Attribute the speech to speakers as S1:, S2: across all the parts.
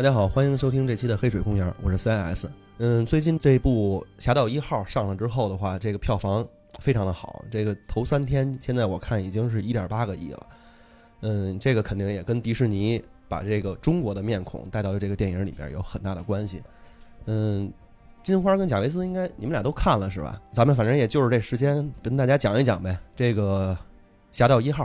S1: 大家好，欢迎收听这期的《黑水公园》，我是 CIS。嗯，最近这部《侠盗一号》上了之后的话，这个票房非常的好，这个头三天现在我看已经是一点八个亿了。嗯，这个肯定也跟迪士尼把这个中国的面孔带到这个电影里边有很大的关系。嗯，金花跟贾维斯应该你们俩都看了是吧？咱们反正也就是这时间跟大家讲一讲呗。这个《侠盗一号》，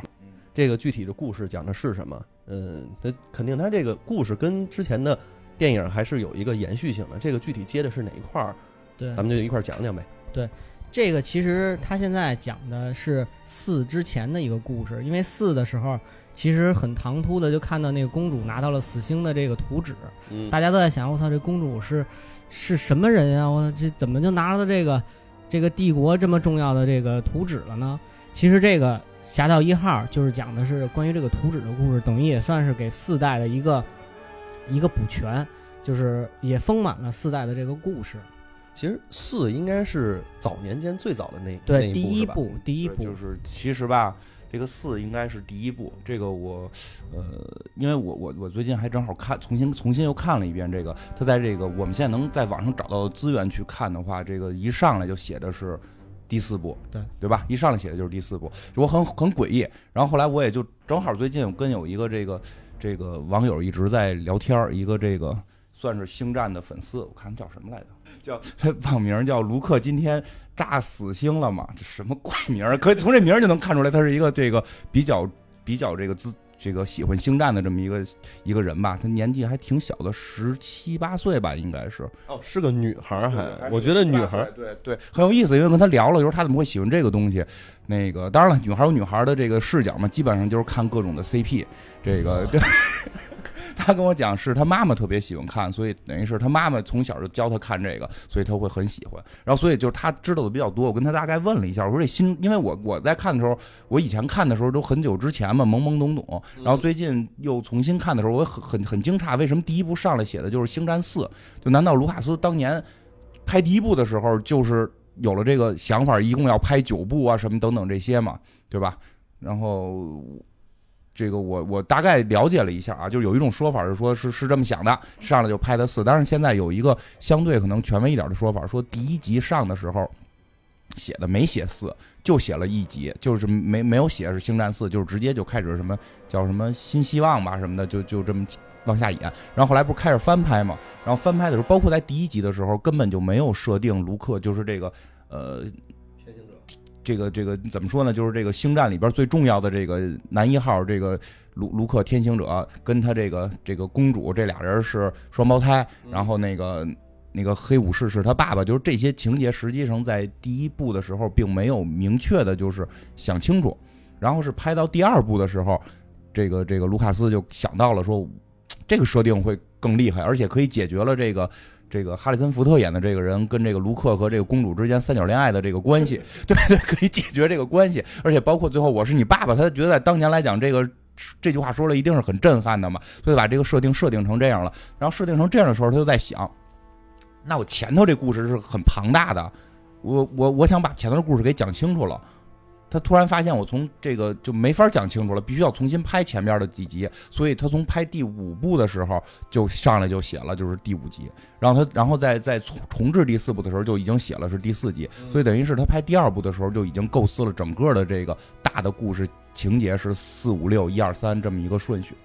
S1: 这个具体的故事讲的是什么？嗯，它肯定他这个故事跟之前的电影还是有一个延续性的。这个具体接的是哪一块儿？
S2: 对，
S1: 咱们就一块儿讲讲呗。
S2: 对这个其实他现在讲的是四之前的一个故事，因为四的时候其实很唐突的就看到那个公主拿到了死星的这个图纸，
S1: 嗯
S2: 大家都在想，我操，这公主是是什么人呀？我这怎么就拿到这个这个帝国这么重要的这个图纸了呢？其实这个《侠盗一号》就是讲的是关于这个图纸的故事，等于也算是给四代的一个一个补全，就是也丰满了四代的这个故事。
S1: 其实四应该是早年间最早的那
S2: 对，
S1: 那
S2: 第一
S1: 一部
S2: 第一部
S3: 就是其实吧，这个四应该是第一部。这个我，呃，因为我我我最近还正好看，重新重新又看了一遍这个。它在这个我们现在能在网上找到的资源去看的话，这个一上来就写的是第四部，
S2: 对
S3: 对吧？一上来写的就是第四部，我很很诡异。然后后来我也就正好最近我跟有一个这个这个网友一直在聊天儿，一个这个算是星战的粉丝，我看叫什么来着？叫他网名叫卢克，今天炸死星了嘛？这什么怪名儿？可以从这名儿就能看出来，他是一个这个比较比较这个自这个喜欢星战的这么一个一个人吧。他年纪还挺小的，十七八岁吧，应该是。
S1: 哦，是个女孩儿还
S3: 还，
S1: 我觉得女孩儿
S3: 对对很有意思，因为跟他聊了，就是他怎么会喜欢这个东西。那个当然了，女孩有女孩的这个视角嘛，基本上就是看各种的 CP。这个对。他跟我讲，是他妈妈特别喜欢看，所以等于是他妈妈从小就教他看这个，所以他会很喜欢。然后，所以就是他知道的比较多。我跟他大概问了一下，我说这新，因为我我在看的时候，我以前看的时候都很久之前嘛，懵懵懂懂。然后最近又重新看的时候，我很很很惊诧，为什么第一部上来写的就是《星战四》？就难道卢卡斯当年拍第一部的时候，就是有了这个想法，一共要拍九部啊，什么等等这些嘛，对吧？然后这个我我大概了解了一下啊，就有一种说法是说是是这么想的，上来就拍的四，但是现在有一个相对可能权威一点的说法，说第一集上的时候写的没写四，就写了一集，就是没没有写是星战四，就是直接就开始什么叫什么新希望吧什么的，就就这么往下演。然后后来不是开始翻拍嘛，然后翻拍的时候，包括在第一集的时候，根本就没有设定卢克就是这个呃这个这个怎么说呢？就是这个星战里边最重要的这个男一号，这个卢卢克天行者跟他这个这个公主这俩人是双胞胎，然后那个那个黑武士是他爸爸，就是这些情节实际上在第一部的时候并没有明确的就是想清楚，然后是拍到第二部的时候，这个这个卢卡斯就想到了说，这个设定会更厉害，而且可以解决了这个。这个哈里森福特演的这个人跟这个卢克和这个公主之间三角恋爱的这个关系，对对，可以解决这个关系，而且包括最后我是你爸爸，他觉得在当年来讲，这个这句话说了一定是很震撼的嘛，所以把这个设定设定成这样了。然后设定成这样的时候，他就在想，那我前头这故事是很庞大的，我我我想把前头的故事给讲清楚了。他突然发现我从这个就没法讲清楚了，必须要重新拍前面的几集，所以他从拍第五部的时候就上来就写了就是第五集，然后他然后再再重重置第四部的时候就已经写了是第四集，所以等于是他拍第二部的时候就已经构思了整个的这个大的故事情节是四五六一二三这么一个顺序，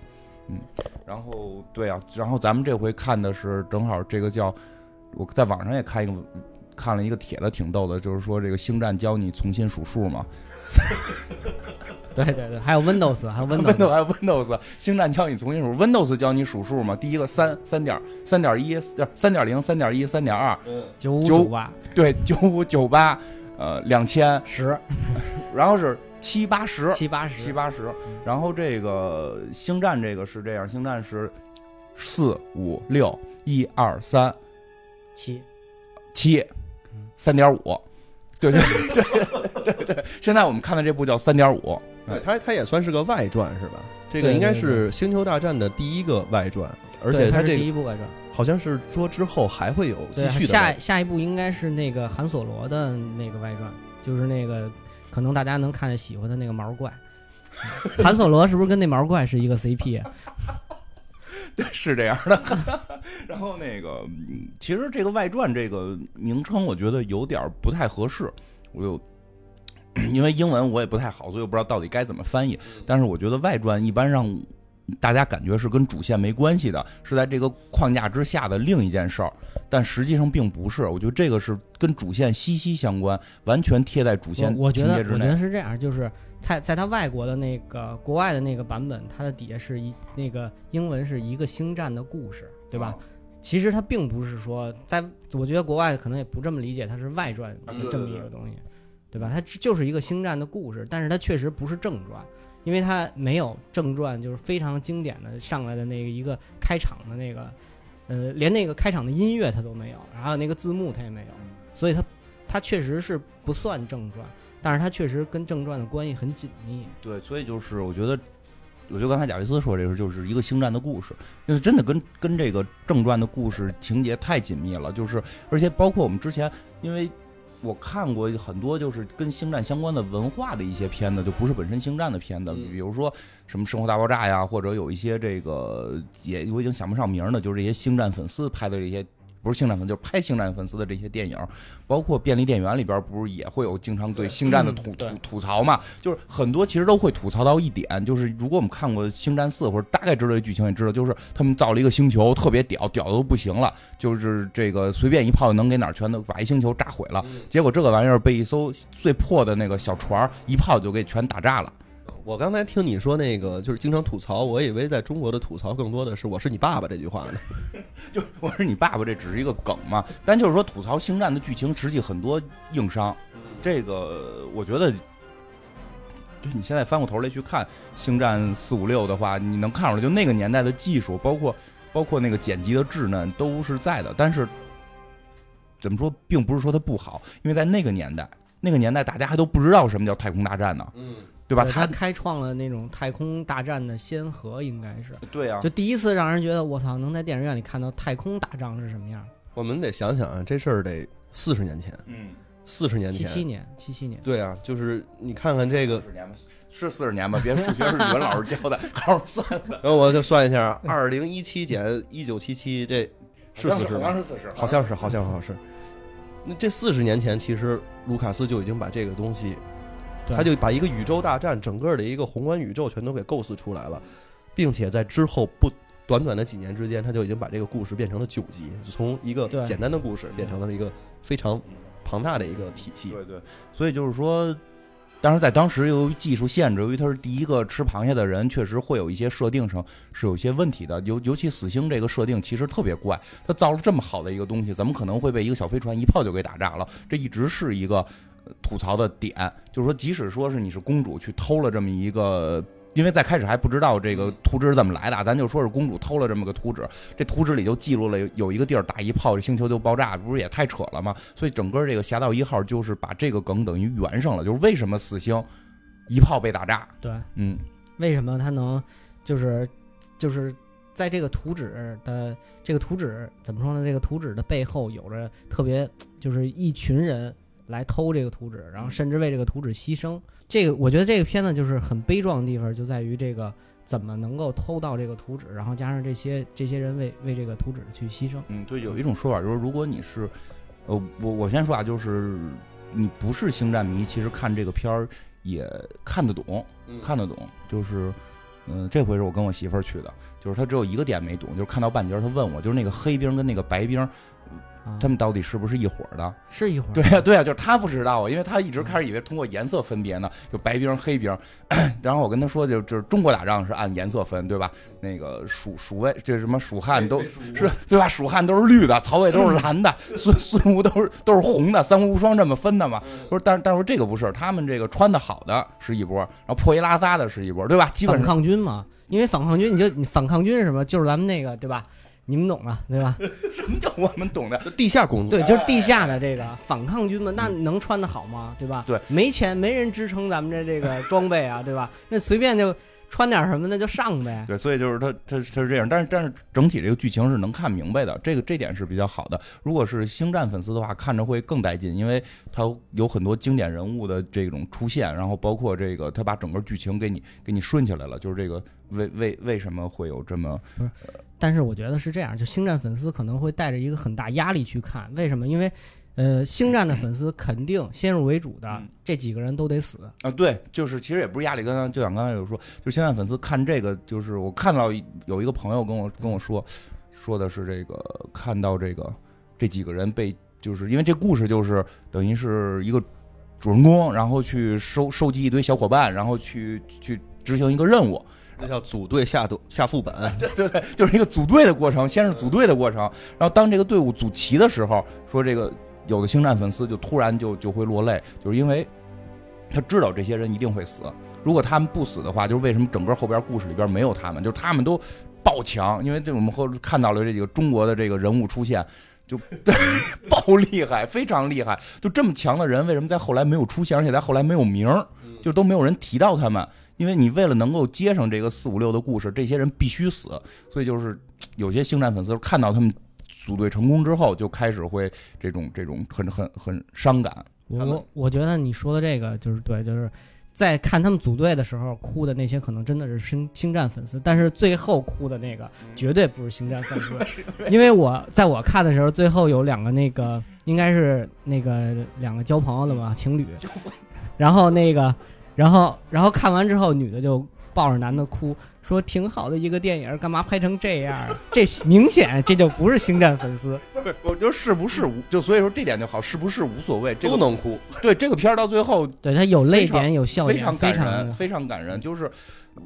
S3: 嗯，然后对啊，然后咱们这回看的是正好这个叫我在网上也看一个看了一个帖子挺逗的，就是说这个星战教你重新数数嘛，
S2: 对对对，还有 Windows，还有
S3: Windows
S2: Windows，
S3: 还有 Windows，星战教你重新数，Windows 教你数数嘛，第一个三三点三点一三点零三点一三点二，
S1: 嗯，
S2: 九五
S3: 九
S2: 九八
S3: 对，九五九八，呃，两千，
S2: 十。
S3: 然后是七八十，
S2: 七八十。
S3: 七八十，然后这个星战这个是这样，星战是四五六一二三。
S2: 七，
S3: 七三点五，对对对对对，现在我们看的这部叫三点五，
S1: 对，它它也算是个外传是吧？这个应该是《星球大战》的第一个外传，而且它这
S2: 第一部外传，
S1: 好像是说之后还会有继，续的
S2: 下。下一部应该是那个韩索罗的那个外传，就是那个可能大家能看见喜欢的那个毛怪。韩索罗是不是跟那毛怪是一个 CP？啊
S3: 对，是这样的。然后那个，嗯其实这个外传这个名称，我觉得有点儿不太合适。我有，因为英文我也不太好，所以我不知道到底该怎么翻译。但是我觉得外传一般让大家感觉是跟主线没关系的，是在这个框架之下的另一件事儿，但实际上并不是。我觉得这个是跟主线息息相关，完全贴在主线
S2: 我我觉得我觉
S3: 情节之内。
S2: 得是这样，就是在在他外国的那个国外的那个版本，它的底下是一那个英文是一个星战的故事，对吧？
S3: 哦
S2: 其实它并不是说，在我觉得国外可能也不这么理解，它是外传
S3: 的
S2: 这么一个东西，对吧？它就是一个星战的故事，但是它确实不是正传，因为它没有正传，就是非常经典的上来的那个一个开场的那个，呃，连那个开场的音乐它都没有，然后那个字幕它也没有，所以它它确实是不算正传，但是它确实跟正传的关系很紧密。
S3: 对，所以就是我觉得，我觉得刚才贾维斯说这个就是一个星战的故事，就是真的跟跟这个正传的故事情节太紧密了，就是而且包括我们之前，因为我看过很多就是跟星战相关的文化的一些片子，就不是本身星战的片子，
S1: 嗯
S3: 比如说什么《生活大爆炸》呀，或者有一些这个也我已经想不上名儿了，就是这些星战粉丝拍的这些。不是星战粉，就是拍星战粉丝的这些电影，包括便利店员里边，不是也会有经常对星战的吐吐吐槽嘛？就是很多其实都会吐槽到一点，就是如果我们看过《星战四》或者大概知道这剧情，也知道，就是他们造了一个星球，特别屌，屌的都不行了，就是这个随便一炮能给哪儿全都把一星球炸毁了。结果这个玩意儿被一艘最破的那个小船一炮就给全打炸了。
S1: 我刚才听你说那个就是经常吐槽，我以为在中国的吐槽更多的是“ 我是你爸爸”这句话呢。
S3: 就我是你爸爸这只是一个梗嘛，但就是说吐槽星战的剧情，实际很多硬伤。这个我觉得，就你现在翻过头来去看《星战四五六》的话，你能看出来，就那个年代的技术，包括包括那个剪辑的稚嫩都是在的。但是怎么说，并不是说它不好，因为在那个年代，那个年代大家还都不知道什么叫太空大战呢，
S1: 嗯，
S3: 对吧？
S2: 他
S3: 他
S2: 开创了那种太空大战的先河，应该是
S3: 对啊
S2: 就，第一次让人觉得我操，能在电影院里看到太空打仗是什么样？
S1: 我们得想想啊，这事儿得四十年前，
S3: 嗯，
S1: 四十年前，
S2: 七七年，七七年，
S1: 对啊，就是你看看这个
S3: 是四十年吧？别数学是语文老师教的，好好算算。
S1: 然后我就算一下，二零一七减一九七七，这是四十吗？
S3: 好像是四十，
S1: 好像是，好像好像是。那这四十年前，其实卢卡斯就已经把这个东西，
S2: 对
S1: 他就把一个宇宙大战整个的一个宏观宇宙全都给构思出来了，并且在之后不短短的几年之间，他就已经把这个故事变成了九集，从一个简单的故事变成了一个非常庞大的一个体系。
S3: 对对，所以就是说，当然在当时由于技术限制，由于他是第一个吃螃蟹的人，确实会有一些设定上是有一些问题的。尤尤其死星这个设定其实特别怪，他造了这么好的一个东西，怎么可能会被一个小飞船一炮就给打炸了？这一直是一个呃吐槽的点，就是说，即使说是你是公主去偷了这么一个。因为在开始还不知道这个图纸是怎么来的，咱就说是公主偷了这么个图纸，这图纸里就记录了有有一个地儿打一炮，这星球就爆炸，不是也太扯了吗？所以整个这个侠盗一号就是把这个梗等于圆上了，就是为什么死星一炮被打炸？
S2: 对，
S3: 嗯，
S2: 为什么他能就是就是在这个图纸的这个图纸怎么说呢？这个图纸的背后有着特别就是一群人来偷这个图纸，然后甚至为这个图纸牺牲。这个我觉得这个片子就是很悲壮的地方，就在于这个怎么能够偷到这个图纸，然后加上这些这些人为为这个图纸去牺牲。
S3: 嗯，对，有一种说法就是，如果你是，呃，我我先说啊，就是你不是星战迷，其实看这个片儿也看得懂，
S1: 嗯
S3: 看得懂。就是，嗯、这回是我跟我媳妇儿去的，就是她只有一个点没懂，就是看到半截儿，她问我，就是那个黑兵跟那个白兵，
S2: 啊，
S3: 他们到底是不是一伙的？
S2: 是一会儿
S3: 对呀、对呀、就是他不知道啊，因为他一直开始以为通过颜色分别呢，就白兵、黑兵。然后我跟他说就，就是中国打仗是按颜色分，对吧？那个蜀蜀魏这什么蜀汉都是对吧？蜀汉都是绿的，曹魏都是蓝的，孙孙吴都是都是红的，三国无双这么分的嘛？我说，但是但是这个不是，他们这个穿的好的是一波，然后破衣拉撒的是一波，对吧？基本
S2: 抗军嘛，因为反抗军你就你反抗军是什么？就是咱们那个对吧？你们懂啊对吧？
S3: 什么叫我们懂的？
S1: 就 地下工作，
S2: 对，就是地下的这个反抗军嘛，那能穿得好吗？对吧？
S3: 对，
S2: 没钱，没人支撑咱们这这个装备啊，对吧？那随便就穿点什么那就上呗。
S3: 对，所以就是他他他是这样，但是但是整体这个剧情是能看明白的，这个这点是比较好的。如果是星战粉丝的话，看着会更带劲，因为他有很多经典人物的这种出现，然后包括这个他把整个剧情给你给你顺起来了，就是这个为为为什么会有这么
S2: 但是我觉得是这样，就星战粉丝可能会带着一个很大压力去看，为什么？因为，呃，星战的粉丝肯定先入为主的
S3: 嗯。
S2: 这几个人都得死，
S3: 啊，对，就是其实也不是压力，刚刚就像刚才有说，就是星战粉丝看这个，就是我看到有一个朋友跟我跟我说，说的是这个看到这个这几个人被，就是因为这故事就是等于是一个主人公，然后去收收集一堆小伙伴，然后去去执行一个任务，
S1: 这叫组队下下副本，
S3: 对对对，就是一个组队的过程，先是组队的过程，然后当这个队伍组齐的时候，说这个有的星战粉丝就突然就就会落泪，就是因为他知道这些人一定会死，如果他们不死的话，就是为什么整个后边故事里边没有他们，就是他们都爆强，因为这我们后看到了这几个中国的这个人物出现。就 爆厉害，非常厉害。就这么强的人，为什么在后来没有出现，而且在后来没有名，就都没有人提到他们？因为你为了能够接上这个四五六的故事，这些人必须死。所以就是有些星战粉丝看到他们组队成功之后，就开始会这种这种很很很伤感。
S2: 我我觉得你说的这个就是对，就是在看他们组队的时候哭的那些，可能真的是星星战粉丝，但是最后哭的那个绝对不是星战粉丝，因为我在我看的时候，最后有两个那个应该是那个两个交朋友的嘛情侣，然后那个然后然后看完之后，女的就抱着男的哭。说挺好的一个电影，干嘛拍成这样？这明显这就不是星战粉丝。
S3: 不是，我觉得是不是无就所以说这点就好，是不是无所谓，这个
S1: 都能哭。
S3: 对这个片儿到最后
S2: 对他有泪点，有笑点，
S3: 非常
S2: 非
S3: 感人，
S2: 常，
S3: 非常感人。就是，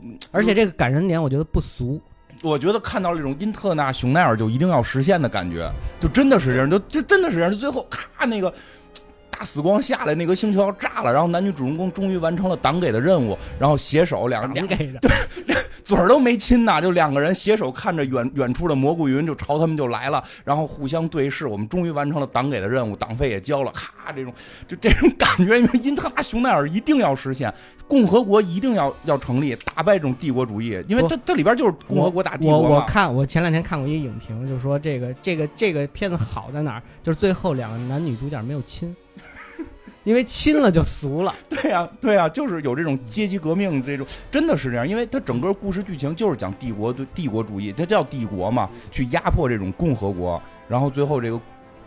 S3: 嗯
S2: 而且这个感人点我觉得不俗。
S3: 我觉得看到这种因特纳熊奈尔就一定要实现的感觉，就真的是这样，就就真的是这样。就最后咔那个大死光下来，那个星球要炸了，然后男女主人公终于完成了党给的任务，然后携手两两
S2: 给的，
S3: 嘴儿都没亲呐，就两个人携手看着远远处的蘑菇云就朝他们就来了，然后互相对视，我们终于完成了党给的任务，党费也交了，咔，这种就这种感觉，因为因特拉熊奈尔一定要实现，共和国一定要要成立，打败这种帝国主义，因为这这里边就是共和国打帝
S2: 我
S3: 国嘛。
S2: 我看我前两天看过一个影评，就说这个这个这个片子好在哪儿，就是最后两个男女主角没有亲，因为亲了就俗了。
S3: 对呀、对呀、就是有这种阶级革命，这种真的是这样，因为它整个故事剧情就是讲帝国对帝国主义，它叫帝国嘛，去压迫这种共和国，然后最后这个，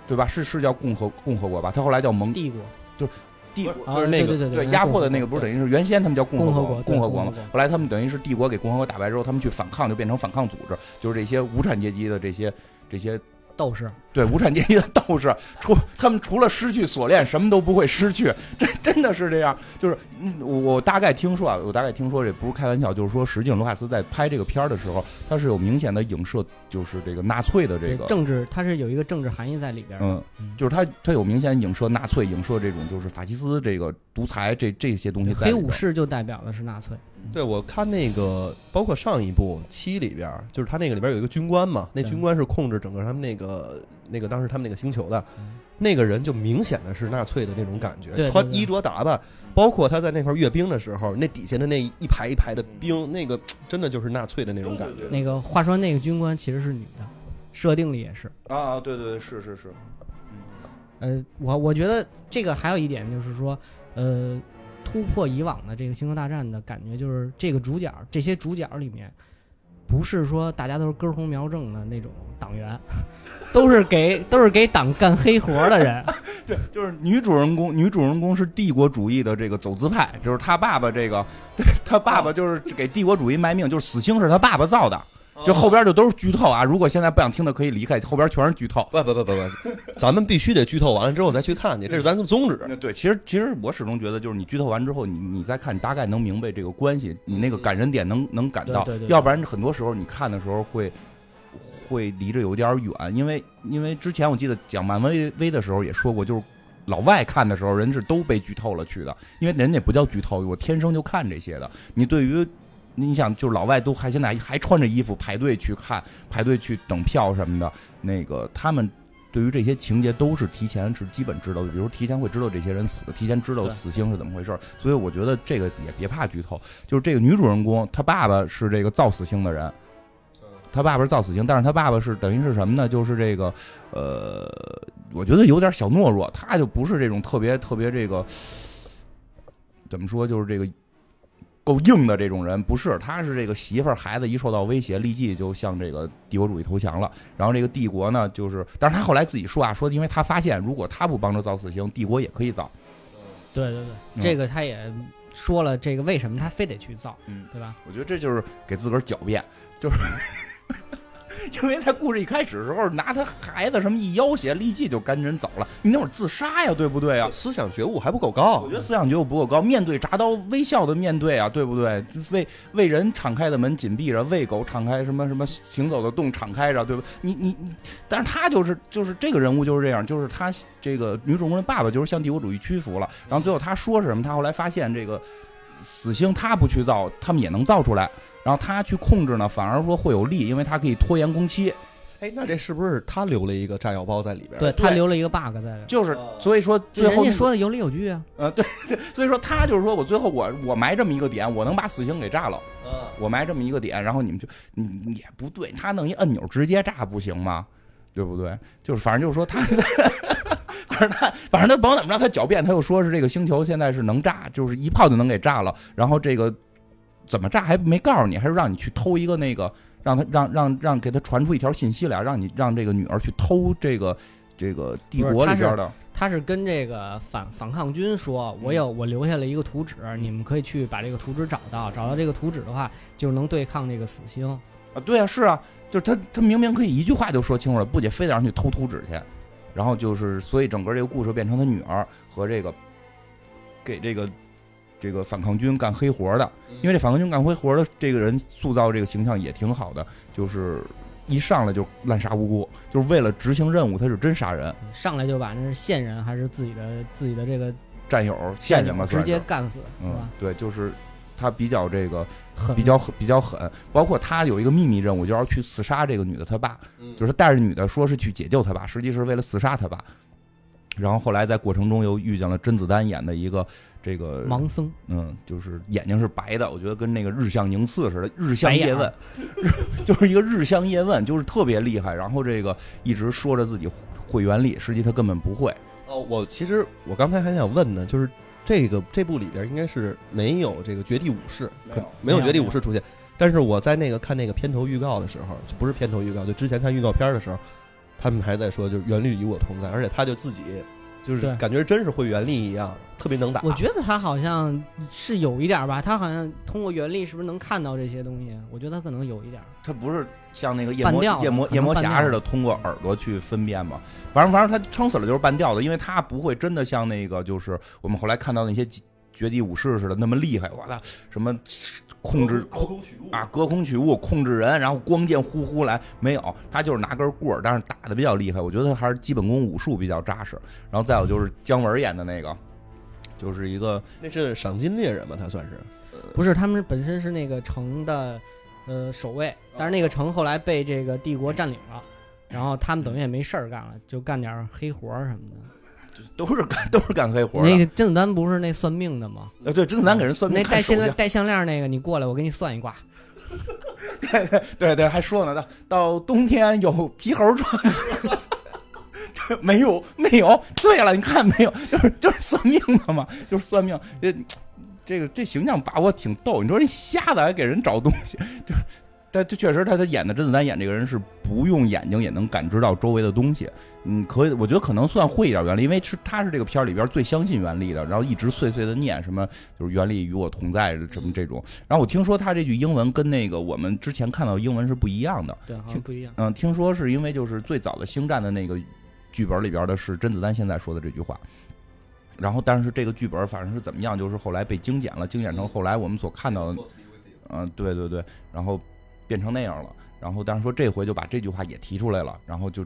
S3: 对吧？是是叫共和共和国吧？它后来叫盟
S2: 帝国就是
S3: 帝国。
S2: 啊
S1: 就是那个
S2: 对对对
S3: 对，压迫的那个不是等于是原先他们叫共和
S2: 国
S3: 共和国嘛后来他们等于是帝国给共和国打败之后，他们去反抗，就变成反抗组织，就是这些无产阶级的这些这些
S2: 斗士，
S3: 对无产阶级的斗士，除他们除了失去锁链，什么都不会失去，真真的是这样。就是嗯我我大概听说啊，我大概听说这不是开玩笑，就是说，实际上卢卡斯在拍这个片儿的时候，他是有明显的影射，就是这个纳粹的这个。
S2: 政治它是有一个政治含义在里边儿。
S3: 嗯
S2: 嗯，
S3: 就是他，他有明显影射纳粹，影射这种就是法西斯这个独裁这这些东西。
S2: 黑武士就代表的是纳粹，
S1: 对，我看那个，包括上一部七里边，就是他那个里边有一个军官嘛，那军官是控制整个他们那个那个当时他们那个星球的
S2: 嗯，
S1: 那个人就明显的是纳粹的那种感觉，穿衣着打扮，包括他在那块阅兵的时候，那底下的那一排一排的兵，那个真的就是纳粹的那种感觉。
S2: 那个话说那个军官其实是女的，设定里也是。
S3: 啊，对对对，是是是，
S2: 呃，我我觉得这个还有一点就是说，呃，突破以往的这个星球大战的感觉，就是这个主角这些主角里面，不是说大家都是根红苗正的那种党员，都是给都是给党干黑活的人。
S3: 对，就是女主人公，女主人公是帝国主义的这个走资派，就是他爸爸这个，对他爸爸就是给帝国主义卖命，就是死星是他爸爸造的，就后边就都是剧透啊。如果现在不想听的可以离开，后边全是剧透。
S1: 不不不不不，咱们必须得剧透完了之后再去看去，这是咱的宗旨。
S3: 对，其实其实我始终觉得，就是你剧透完之后，你你再看，你大概能明白这个关系，你那个感人点能能感到
S2: 对对，对
S3: 要不然很多时候你看的时候会会离着有点远，因为因为之前我记得讲漫威威的时候也说过，就是老外看的时候，人是都被剧透了去的，因为人家不叫剧透，我天生就看这些的。你对于你想，就是老外都还现在还穿着衣服排队去看，排队去等票什么的，那个他们。对于这些情节都是提前是基本知道的，比如提前会知道这些人死，提前知道死星是怎么回事儿，所以我觉得这个也别怕剧透，就是这个女主人公她爸爸是这个造死星的人。她爸爸是造死星，但是她爸爸是等于是什么呢？就是这个，呃，我觉得有点小懦弱，他就不是这种特别特别这个，怎么说，就是这个够硬的这种人，不是，他是这个媳妇儿孩子一受到威胁，立即就向这个帝国主义投降了。然后这个帝国呢，就是，但是他后来自己说啊，说因为他发现，如果他不帮着造死刑，帝国也可以造。
S2: 对对对，
S3: 嗯
S2: 这个他也说了，这个为什么他非得去造，
S3: 嗯，
S2: 对吧？
S3: 我觉得这就是给自个儿狡辩，就是因为在故事一开始的时候拿他孩子什么一要挟，立即就赶紧走了。你那会儿自杀呀，对不对啊？
S1: 思想觉悟还不够高
S3: 我觉。得思想觉悟不够高，面对铡刀，微笑的面对啊，对不对？为为人敞开的门紧闭着，为狗敞开什么什么行走的洞敞开着，对不？你你你，但是他就是就是这个人物就是这样，就是他这个女主人公的爸爸就是向帝国主义屈服了，然后最后他说是什么？他后来发现这个死星他不去造，他们也能造出来，然后他去控制呢，反而说会有利，因为他可以拖延工期。
S1: 哎，那这是不是他留了一个炸药包在里边？
S2: 对他留了一个 bug 在这，
S3: 就是
S1: 哦
S3: 所以说最后
S2: 人家说的有理有据啊。
S3: 呃对对，所以说他就是说我最后我我埋这么一个点，我能把死星给炸了。
S1: 嗯，
S3: 我埋这么一个点，然后你们就你你也不对，他弄一按钮直接炸不行吗？对不对？就是反正就是说他，反正他反正他甭管怎么着，他狡辩，他又说是这个星球现在是能炸，就是一炮就能给炸了。然后这个怎么炸还没告诉你，还是让你去偷一个那个，让他让让让给他传出一条信息来，让你让这个女儿去偷这个这个帝国里边的。
S2: 他是跟这个反反抗军说，我有我留下了一个图纸，你们可以去把这个图纸找到，找到这个图纸的话，就能对抗这个死星。
S3: 啊，对啊，是啊，就是他他明明可以一句话就说清楚了，不仅非得让你偷图纸去，然后就是所以整个这个故事变成他女儿和这个给这个这个反抗军干黑活的，因为这反抗军干黑活的这个人塑造这个形象也挺好的，就是一上来就滥杀无辜，就是为了执行任务，他是真杀人，
S2: 上来就把那是线人还是自己的自己的这个
S3: 战友线人嘛，
S2: 直接干死，是
S3: 嗯
S2: 吧？，
S3: 对，就是他比较这个
S2: 很
S3: 比较狠比较狠，包括他有一个秘密任务，就要去刺杀这个女的他爸。
S1: 嗯
S3: 就是他带着女的说是去解救他爸，实际是为了刺杀他爸。然后后来在过程中又遇见了甄子丹演的一个这个，
S2: 盲僧，
S3: 嗯，就是眼睛是白的，我觉得跟那个日向宁次似的，日向叶问，日 就是一个日向叶问，就是特别厉害。然后这个一直说着自己会原力，实际他根本不会。
S1: 哦，我其实我刚才还想问呢，就是这个这部里边应该是没有这个绝地武士，可没有绝地武士出现。但是我在那个看那个片头预告的时候，就不是片头预告，就之前看预告片的时候，他们还在说，就是原律与我同在，而且他就自己就是感觉真是会原力一样，特别能打。
S2: 我觉得他好像是有一点吧，他好像通过原力是不是能看到这些东西？我觉得他可能有一点。
S3: 他不是像那个夜魔夜魔夜魔侠似的，通过耳朵去分辨嘛。反正反正他撑死了就是半吊子，因为他不会真的像那个就是我们后来看到那些绝地武士似的那么厉害。我的什么控制
S1: 空
S3: 啊，隔空取物，控制人，然后光剑呼呼来，没有，他就是拿根棍儿，但是打的比较厉害。我觉得还是基本功武术比较扎实。然后再有就是姜文演的那个，就是一个
S1: 那是赏金猎人吧，他算是。
S2: 不是，他们本身是那个城的呃守卫，但是那个城后来被这个帝国占领了，然后他们等于也没事儿干了，就干点儿黑活儿什么的。
S3: 都是干都是干黑活的。
S2: 那个甄子丹不是那算命的吗？
S3: 呃，对，甄子丹给人算命
S2: 那戴
S3: 看手相，
S2: 项链戴项链那个，你过来，我给你算一卦。
S3: 对对，还说呢，到到冬天有皮猴穿。没有没有，对了，你看没有，就是就是算命的嘛，就是算命。这这个这形象把握挺逗，你说这瞎子还给人找东西，就是，但这确实他他演的甄子丹演这个人是不用眼睛也能感知到周围的东西。嗯，可以，我觉得可能算会一点原理，因为是他是这个片儿里边最相信原力的，然后一直碎碎的念什么就是原力与我同在什么这种。然后我听说他这句英文跟那个我们之前看到的英文是不一样的，
S2: 对，好像不一样。
S3: 嗯，听说是因为就是最早的星战的那个剧本里边的是甄子丹现在说的这句话。然后，但是这个剧本反正是怎么样，就是后来被精简了，精简成后来我们所看到的，嗯，对对对，然后变成那样了。然后，但是说这回就把这句话也提出来了，然后就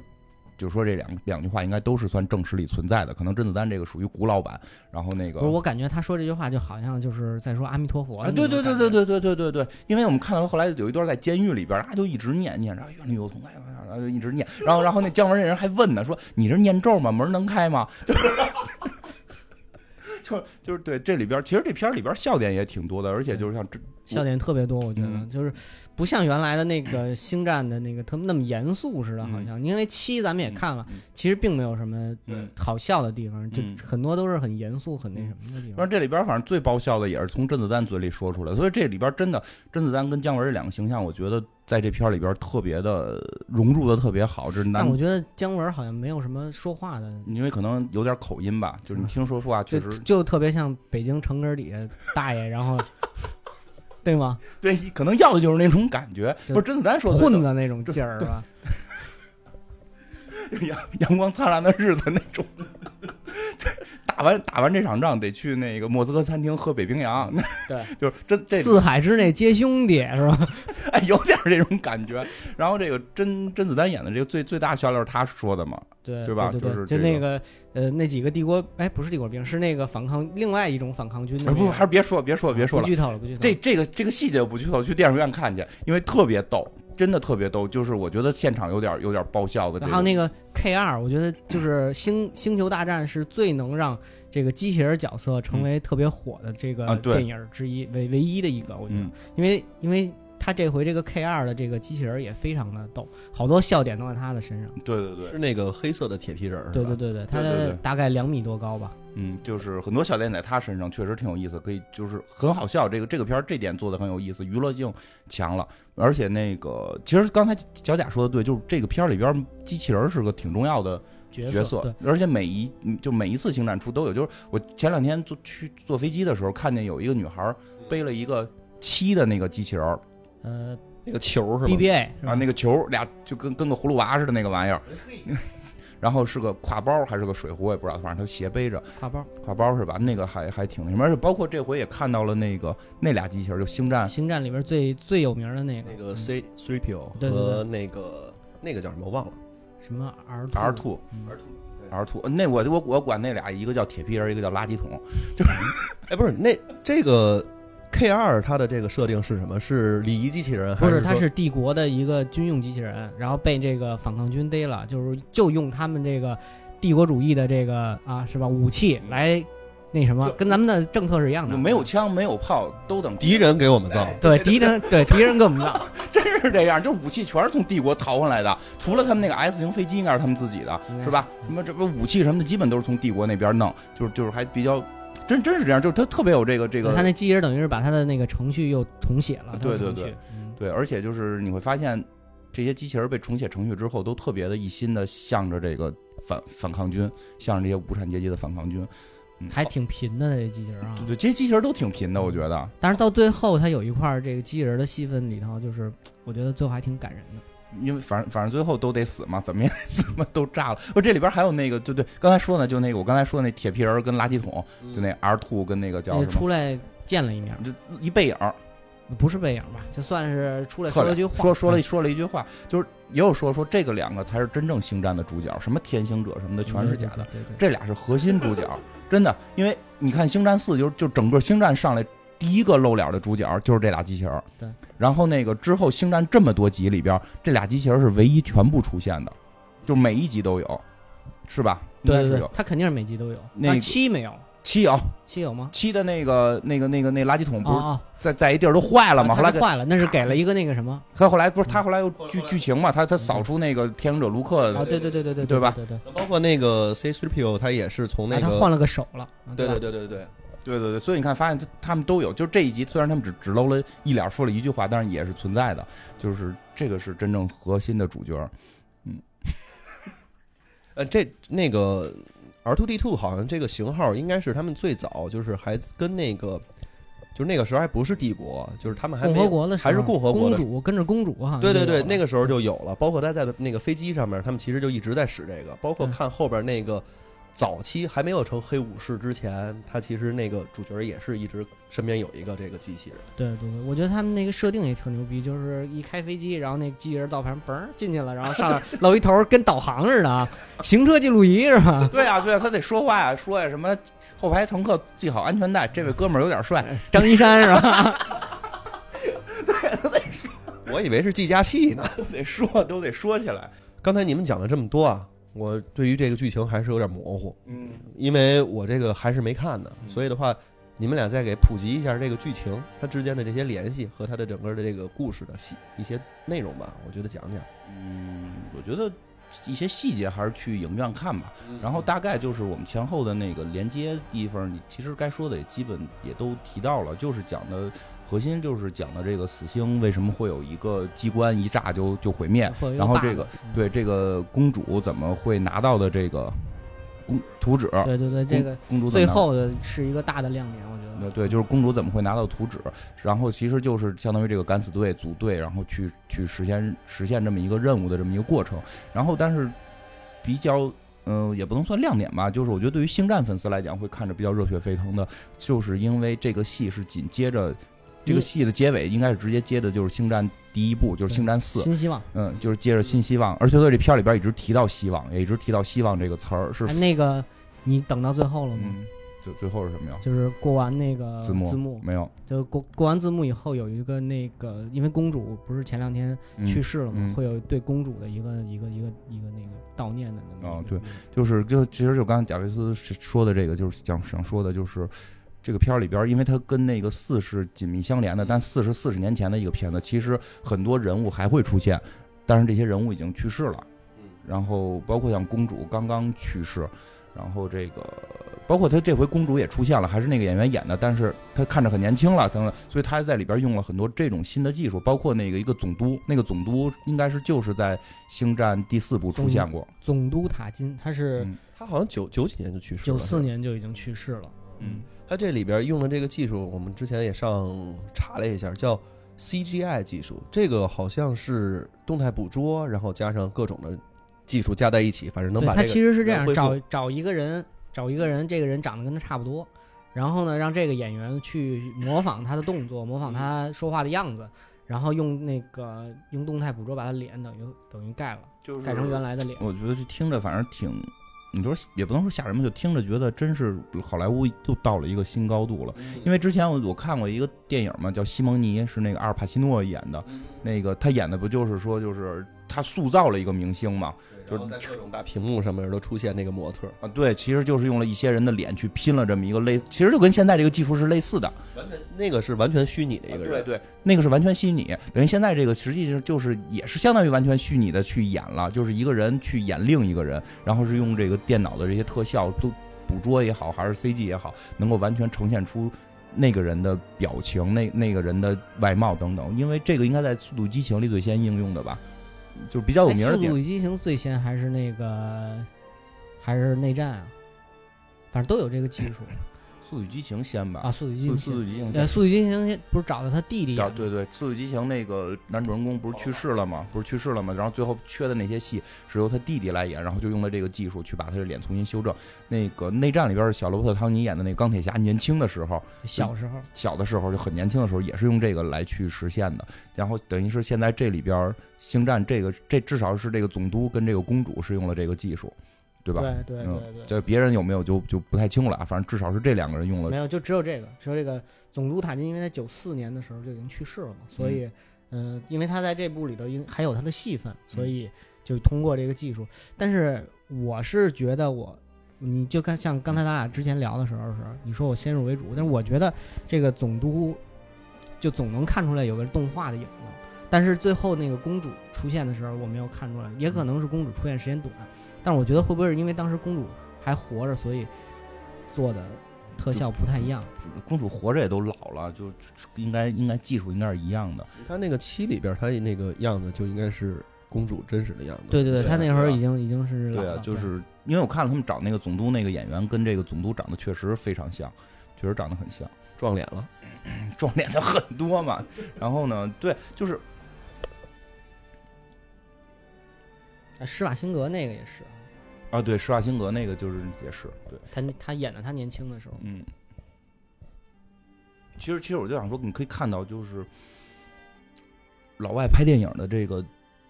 S3: 就说这两两句话应该都是算正史里存在的，可能甄子丹这个属于古老版，然后那个
S2: 不是，我感觉他说这句话就好像就是在说阿弥陀佛
S3: 啊，对对对对对对对对对，因为我们看到后来有一段在监狱里边，他就一直念念着愿力有同，哎，然后就一直念，然后然后那姜文那人还问呢，说你这念咒吗？门能开吗？就 就就是对这里边，其实这片里边笑点也挺多的，而且就是像这
S2: 笑点特别多，我觉得
S3: 嗯。
S2: 就是不像原来的那个星战的那个特那么严肃似的，好像因为七咱们也看了其实并没有什么
S3: 嗯
S2: 好笑的地方，就
S3: 嗯。
S2: 很多都是很严肃、很那什么的地方。
S3: 反正这里边反正最爆笑的也是从甄子丹嘴里说出来，所以这里边真的甄子丹跟姜文这两个形象，我觉得在这片里边特别的融入的特别好，这是
S2: 但我觉得姜文好像没有什么说话的，
S3: 因为可能有点口音吧，就是你听说说话确实
S2: 就就特别像北京城根底下大爷，然后对吗？
S3: 对，可能要的就是那种感觉。不是甄子丹说的
S2: 混的那种劲儿是吧？
S3: 阳 阳光灿烂的日子那种。打完打完这场仗，得去那个莫斯科餐厅喝北冰洋，那
S2: 对，
S3: 就是真这
S2: 四海之内皆兄弟是吧？
S3: 哎有点这种感觉。然后这个甄甄子丹演的这个最最大笑料是他说的嘛，
S2: 对
S3: 对吧
S2: 对对，
S3: 就是这个
S2: 就那个呃那几个帝国哎不是帝国兵，是那个反抗另外一种反抗军的那个。
S3: 啊不还是别说了别说了别说了，
S2: 不剧透了，不剧透了。
S3: 这这个这个细节我不剧透，去电影院看去，因为特别逗，真的特别逗。就是我觉得现场有点有点爆笑的这个。
S2: 还有那个 K 二，我觉得就是星星球大战是最能让这个机器人角色成为特别火的这个电影之一，唯唯一的一个，我觉得，
S3: 嗯
S2: 因为因为他这回这个 K 二的这个机器人也非常的逗，好多笑点都在他的身上。
S3: 对对对
S1: 是，那个黑色的铁皮人
S2: 对对对对，他大概两米多高吧。
S3: 嗯，就是很多笑点在他身上确实挺有意思，可以就是很好笑。这个这个片儿这点做的很有意思，娱乐性强了。而且那个，其实刚才小贾说的对，就是这个片儿里边机器人是个挺重要的
S2: 角
S3: 角
S2: 色对，
S3: 而且每一嗯就每一次星战出都有。就是我前两天坐去坐飞机的时候，看见有一个女孩背了一个七的那个机器人儿
S2: 呃
S1: 那个球是吧
S2: ？BBA 是吧
S3: 啊，那个球俩就跟跟个葫芦娃似的那个玩意儿，然后是个挎包还是个水壶，我也不知道，反正他斜背着。
S2: 挎包，
S3: 挎包是吧？那个还还挺那什么，而且包括这回也看到了那个那俩机器人，就星战。
S2: 星战里边最最有名的那个。
S1: 那个 C three
S2: 对对
S1: 和那个那个叫什么我忘了，
S2: 什么 R
S3: R two
S2: R two
S3: R two，那我我我管那俩，一个叫铁皮人，一个叫垃圾桶。
S1: 就哎，不是那这个 K 二它的这个设定是什么？是礼仪机器人还
S2: 不是，它是帝国的一个军用机器人，然后被这个反抗军逮了，就是就用他们这个帝国主义的这个啊是吧武器来那什么，跟咱们的政策是一样的，
S3: 没有枪，没有炮，都等
S1: 敌人给我们造，
S2: 对敌人对敌人给我们造，
S3: 真是这样，就是武器全是从帝国淘回来的，除了他们那个 S 型飞机应该是他们自己的，是吧？什么这不武器什么的，基本都是从帝国那边弄，就是就是还比较，真真是这样，就是他特别有这个这个
S2: 他那机器人等于是把他的那个程序又重写了，
S3: 对对对，
S2: 嗯
S3: 对，而且就是你会发现，这些机器人被重写程序之后，都特别的一心的向着这个反反抗军，向着这些无产阶级的反抗军。嗯，
S2: 还挺贫的这机器人啊
S3: 对。对，这些机器人都挺贫的，我觉得。
S2: 但是到最后，他有一块这个机器人的戏份里头，就是我觉得最后还挺感人的。
S3: 因为反正反正最后都得死嘛，怎么也怎么都炸了。不，这里边还有那个，对对，刚才说呢，就那个我刚才说的那铁皮人跟垃圾桶，就那 R two 跟那个叫什么，
S2: 出来见了一面，
S3: 就一背影，
S2: 不是背影吧？就算是出来 说了句话，
S3: 说说了说了一句话，就是也有说说这个两个才是真正星战的主角，什么天行者什么的全是假的，
S2: 对对对对。
S3: 这俩是核心主角，真的，因为你看星战四就是就整个星战上来第一个露脸的主角就是这俩机器人，
S2: 对，
S3: 然后那个之后星战这么多集里边，这俩机器人是唯一全部出现的，就每一集都有，是吧？应
S2: 对对对
S3: 该是有，
S2: 他肯定是每集都有。
S3: 那
S2: 七没有，
S3: 七有
S2: 七有吗？
S3: 七的那个那个那个那垃圾桶不是
S2: 哦
S3: 在在一地儿都坏了
S2: 哦，
S3: 吗？后来
S2: 坏了，那是给了一个那个什么？
S3: 他后来不是他后来又剧剧情嘛，他他扫出那个天行者卢克
S2: 哦，对对对对对
S3: 对吧
S2: 对对，
S1: 包括那个 C three PO 他也是从那个
S2: 啊他换了个手了。啊
S1: 对
S2: 吧
S1: 对对对对，
S3: 对对对，所以你看，发现他他们都有，就这一集虽然他们只只露了一脸，说了一句话，但是也是存在的，就是这个是真正核心的主角。
S1: 嗯 呃，这那个 R two D two 好像这个型号应该是他们最早就是还跟那个，就是那个时候还不是帝国，就是他们还
S2: 共和国的时候
S1: 还是共和国
S2: 公
S1: 的
S2: 主跟着公主哈。
S1: 对对对，那个时候就有了，包括他在那个飞机上面，他们其实就一直在使这个，包括看后边那个早期还没有成黑武士之前，他其实那个主角也是一直身边有一个这个机器人。
S2: 对对对，我觉得他们那个设定也挺牛逼，就是一开飞机，然后那个机器人导盘嘣儿进去了，然后上面露一头，跟导航似的啊，行车记录仪是吧？
S3: 对啊，对啊，他得说话呀，说呀什么后排乘客系好安全带，这位哥们儿有点帅，
S2: 张一山是吧？
S1: 对，得说我以为是计价器呢。
S3: 得说都得说起来。
S1: 刚才你们讲了这么多啊，我对于这个剧情还是有点模糊，
S3: 嗯，
S1: 因为我这个还是没看的，
S3: 嗯
S1: 所以的话，你们俩再给普及一下这个剧情，它之间的这些联系和它的整个的这个故事的细一些内容吧，我觉得讲讲。
S3: 嗯，我觉得一些细节还是去影院看吧。然后大概就是我们前后的那个连接地方，你其实该说的也基本也都提到了，就是讲的核心就是讲的这个死星为什么会有一个机关一炸就就毁灭，然后这个对这个公主怎么会拿到的这个公图纸，
S2: 对对对，这个
S3: 公主
S2: 最后的是一个大的亮点，我觉得。
S3: 呃，对，就是公主怎么会拿到图纸，然后其实就是相当于这个敢死队组队，然后去去实现实现这么一个任务的这么一个过程。然后，但是比较，嗯、也不能算亮点吧，就是我觉得对于星战粉丝来讲，会看着比较热血沸腾的，就是因为这个戏是紧接着这个
S2: 嗯
S3: 戏的结尾，应该是直接接的就是星战第一部，就是星战四。
S2: 新希望，
S3: 嗯，就是接着新希望，而且在这片儿里边一直提到希望，也一直提到希望这个词儿，是
S2: 哎，那个你等到最后了吗？
S3: 嗯，最最后是什么呀？
S2: 就是过完那个
S3: 字幕
S2: 字幕，
S3: 没有，
S2: 就过过完字幕以后有一个那个，因为公主不是前两天
S3: 嗯
S2: 去世了嘛，
S3: 嗯
S2: 会有对公主的一个一个一个一个那个悼念的那么
S3: 哦
S2: 对
S3: 就是就其实就刚才贾维斯说的这个，就是想想说的就是。这个片儿里边儿，因为它跟那个四是紧密相连的，但四是四十年前的一个片子，其实很多人物还会出现，但是这些人物已经去世了。然后包括像公主刚刚去世，然后这个包括她这回公主也出现了，还是那个演员演的，但是她看着很年轻了，等等，所以她在里边用了很多这种新的技术，包括那个一个总督，那个总督应该是就是在星战第四部出现过，
S2: 总督塔金，他是
S3: 嗯。
S1: 他好像九九几年就去世了，
S2: 九四年就已经去世了。
S3: 嗯，
S1: 它这里边用的这个技术，我们之前也上查了一下，叫 CGI 技术。这个好像是动态捕捉，然后加上各种的技术加在一起，反正能把这个
S2: 其实是这样，找找一个人，找一个人，这个人长得跟他差不多，然后呢，让这个演员去模仿他的动作，模仿他说话的样子，然后用那个用动态捕捉把他脸等于等于盖了，
S3: 就是
S2: 盖成原来的脸。
S3: 我觉得这听着反正挺，你说也不能说吓人吧，就听着觉得真是好莱坞又到了一个新高度了。因为之前我我看过一个电影嘛，叫《西蒙尼》，是那个阿尔帕西诺演的，那个他演的不就是说就是他塑造了一个明星嘛？
S1: 然后在各种大屏幕上面都出现那个模特，
S3: 啊，对，其实就是用了一些人的脸去拼了这么一个类，其实就跟现在这个技术是类似的。
S1: 完全那个是完全虚拟的一个人，
S3: 对对，那个是完全虚拟，等于现在这个实际上就是也是相当于完全虚拟的去演了，就是一个人去演另一个人，然后是用这个电脑的这些特效都捕捉也好，还是 CG 也好，能够完全呈现出那个人的表情、那那个人的外貌等等。因为这个应该在《速度与激情》里最先应用的吧，就比较有
S2: 哎
S3: 名儿的点
S2: 速度。与激情》最先还是那个还是内战啊？反正都有这个技术
S3: 速度与激情》先吧，
S2: 啊。速度与激情
S3: 速度与激情。
S2: 速度与激情不是找的他弟弟演
S3: 对对，《速度与激情》那个男主人公不是去世了吗？不是去世了吗？然后最后缺的那些戏是由他弟弟来演，然后就用了这个技术去把他的脸重新修正。那个内战里边是小罗伯特·唐尼演的那个钢铁侠，年轻的时候，
S2: 小时候
S3: 小的时候就很年轻的时候，也是用这个来去实现的。然后等于是现在这里边星战这个这至少是这个总督跟这个公主是用了这个技术，对吧？
S2: 对对
S3: 嗯
S2: 对对。
S3: 这别人有没有就就不太清楚了啊，反正至少是这两个人用了。
S2: 没有，就只有这个，只有这个总督塔金，因为在九四年的时候就已经去世了嘛，所以，嗯、因为他在这部里头因还有他的戏份，所以就通过这个技术。但是我是觉得我，你就看像刚才咱俩之前聊的时候是，你说我先入为主，但是我觉得这个总督就总能看出来有个动画的影子。但是最后那个公主出现的时候，我没有看出来，也可能是公主出现时间短。但我觉得会不会是因为当时公主还活着，所以做的特效不太一样？
S3: 公主活着也都老了，就应该应该技术应该是一样的。
S1: 他那个七里边，她那个样子就应该是公主真实的样子。
S2: 对对对，
S3: 是
S2: 他那会儿已经已经是老了，
S3: 对啊，就是因为我看了他们找那个总督那个演员，跟这个总督长得确实非常像，确实长得很像，
S1: 撞脸了。
S3: 撞脸的很多嘛。然后呢，对，就是
S2: 施瓦辛格那个也是，
S3: 啊，对，施瓦辛格那个就是也是对，
S2: 他他演的他年轻的时候，
S3: 嗯。其实，其实我就想说，你可以看到，就是老外拍电影的这个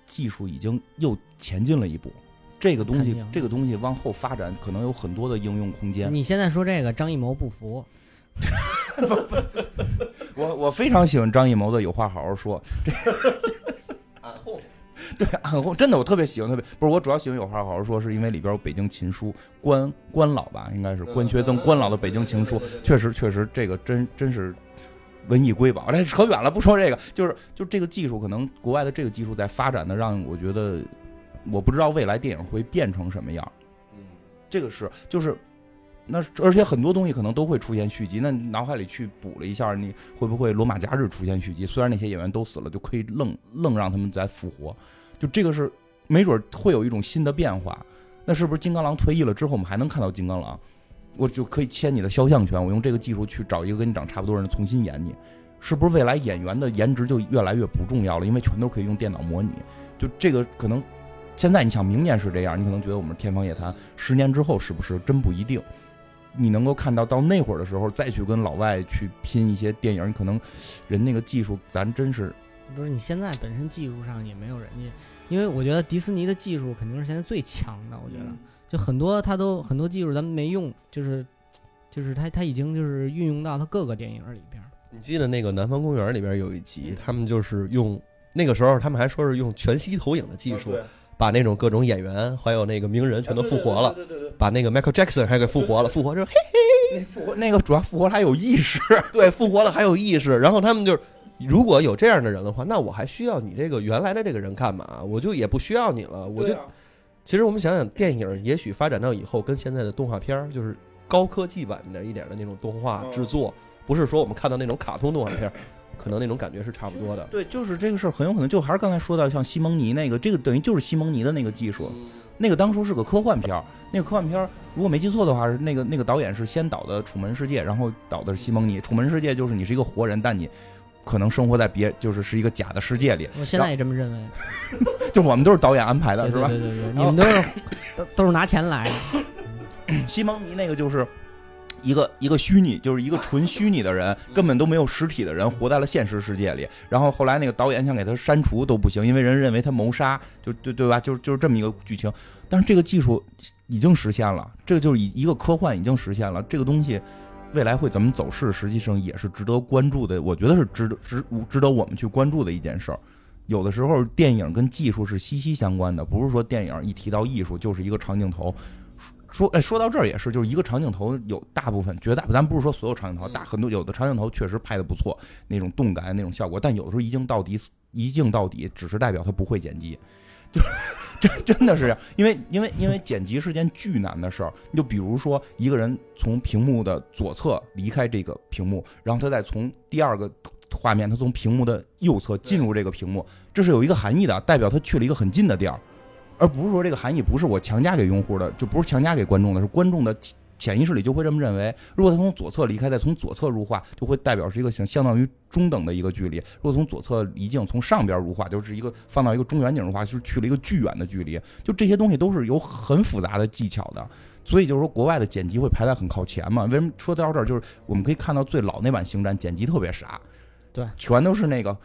S3: 技术已经又前进了一步。这个东西，这个东西往后发展，可能有很多的应用空间。
S2: 你现在说这个张艺谋不服，
S3: 我我非常喜欢张艺谋的《有话好好说》，对，暗红真的我特别喜欢，特别不是我主要喜欢《有话好好说》，是因为里边有北京琴书，关关老吧，应该是关学增关老的北京情书，确实确实这个真真是文艺瑰宝。这，扯远了，不说这个，就是就这个技术，可能国外的这个技术在发展的，让我觉得我不知道未来电影会变成什么样。
S1: 嗯
S3: 这个是就是。那而且很多东西可能都会出现续集，那脑海里去补了一下，你会不会《罗马假日》出现续集？虽然那些演员都死了，就可以愣愣让他们再复活，就这个是没准会有一种新的变化。那是不是金刚狼退役了之后，我们还能看到金刚狼？我就可以签你的肖像权，我用这个技术去找一个跟你长差不多人重新演你，是不是未来演员的颜值就越来越不重要了？因为全都可以用电脑模拟。就这个可能现在你想明年是这样，你可能觉得我们天方夜谭，十年之后是不是真不一定？你能够看到到那会儿的时候再去跟老外去拼一些电影，你可能人那个技术咱真是
S2: 不是你现在本身技术上也没有人家，因为我觉得迪士尼的技术肯定是现在最强的，我觉得。
S3: 嗯。
S2: 就很多他都很多技术咱们没用，就是就是他他已经就是运用到他各个电影里边儿。
S1: 你记得那个《南方公园》里边有一集，他们就是用那个时候他们还说是用全息投影的技术，把那种各种演员还有那个名人全都复活了，
S3: 对对对，
S1: 把那个 Michael Jackson 还给复活了，复活之后嘿嘿，
S3: 那复活那个主要复活还有意识，
S1: 对，复活了还有意识，然后他们就是。如果有这样的人的话，那我还需要你这个原来的这个人干嘛？我就也不需要你了。我就、
S3: 啊
S1: 其实我们想想，电影也许发展到以后，跟现在的动画片儿就是高科技版的一点的那种动画
S3: 嗯
S1: 制作，不是说我们看到那种卡通动画片儿，可能那种感觉是差不多的。
S3: 对，就是这个事儿很有可能就还是刚才说到像西蒙尼那个，这个等于就是西蒙尼的那个技术，那个当初是个科幻片儿，那个科幻片儿如果没记错的话，是那个那个导演是先导的《楚门世界》，然后导的是西蒙尼。《楚门世界》就是你是一个活人，但你可能生活在别就是是一个假的世界里，
S2: 我现在也这么认为，
S3: 就我们都是导演安排的，是吧？
S2: 对对对对，你们都是都都是拿钱来的，
S3: 西蒙尼那个就是一个一个虚拟，就是一个纯虚拟的人，根本都没有实体的人，活在了现实世界里。然后后来那个导演想给他删除都不行，因为人认为他谋杀，就对对吧？就是就是这么一个剧情。但是这个技术已经实现了，这个就是一一个科幻已经实现了，这个东西。未来会怎么走势，实际上也是值得关注的。我觉得是值得值值得我们去关注的一件事儿。有的时候电影跟技术是息息相关的，不是说电影一提到艺术就是一个长镜头。说哎，说到这儿也是，就是一个长镜头有大部分绝大，咱不是说所有长镜头，大很多有的长镜头确实拍的不错，那种动感那种效果，但有的时候一镜到底，一镜到底只是代表他不会剪辑，就 真真的是这样，因为因为因为剪辑是件巨难的事儿。你就比如说一个人从屏幕的左侧离开这个屏幕，然后他再从第二个画面，他从屏幕的右侧进入这个屏幕，这是有一个含义的，代表他去了一个很近的地儿。而不是说这个含义不是我强加给用户的，就不是强加给观众的，是观众的潜潜意识里就会这么认为。如果他从左侧离开，再从左侧入画，就会代表是一个相相当于中等的一个距离。如果从左侧离镜，从上边入画，就是一个放到一个中远景的话，就是去了一个巨远的距离。就这些东西都是有很复杂的技巧的。所以就是说，国外的剪辑会排在很靠前嘛？为什么说到这儿？就是我们可以看到最老那版星战剪辑特别傻，
S2: 对，
S3: 全都是那个。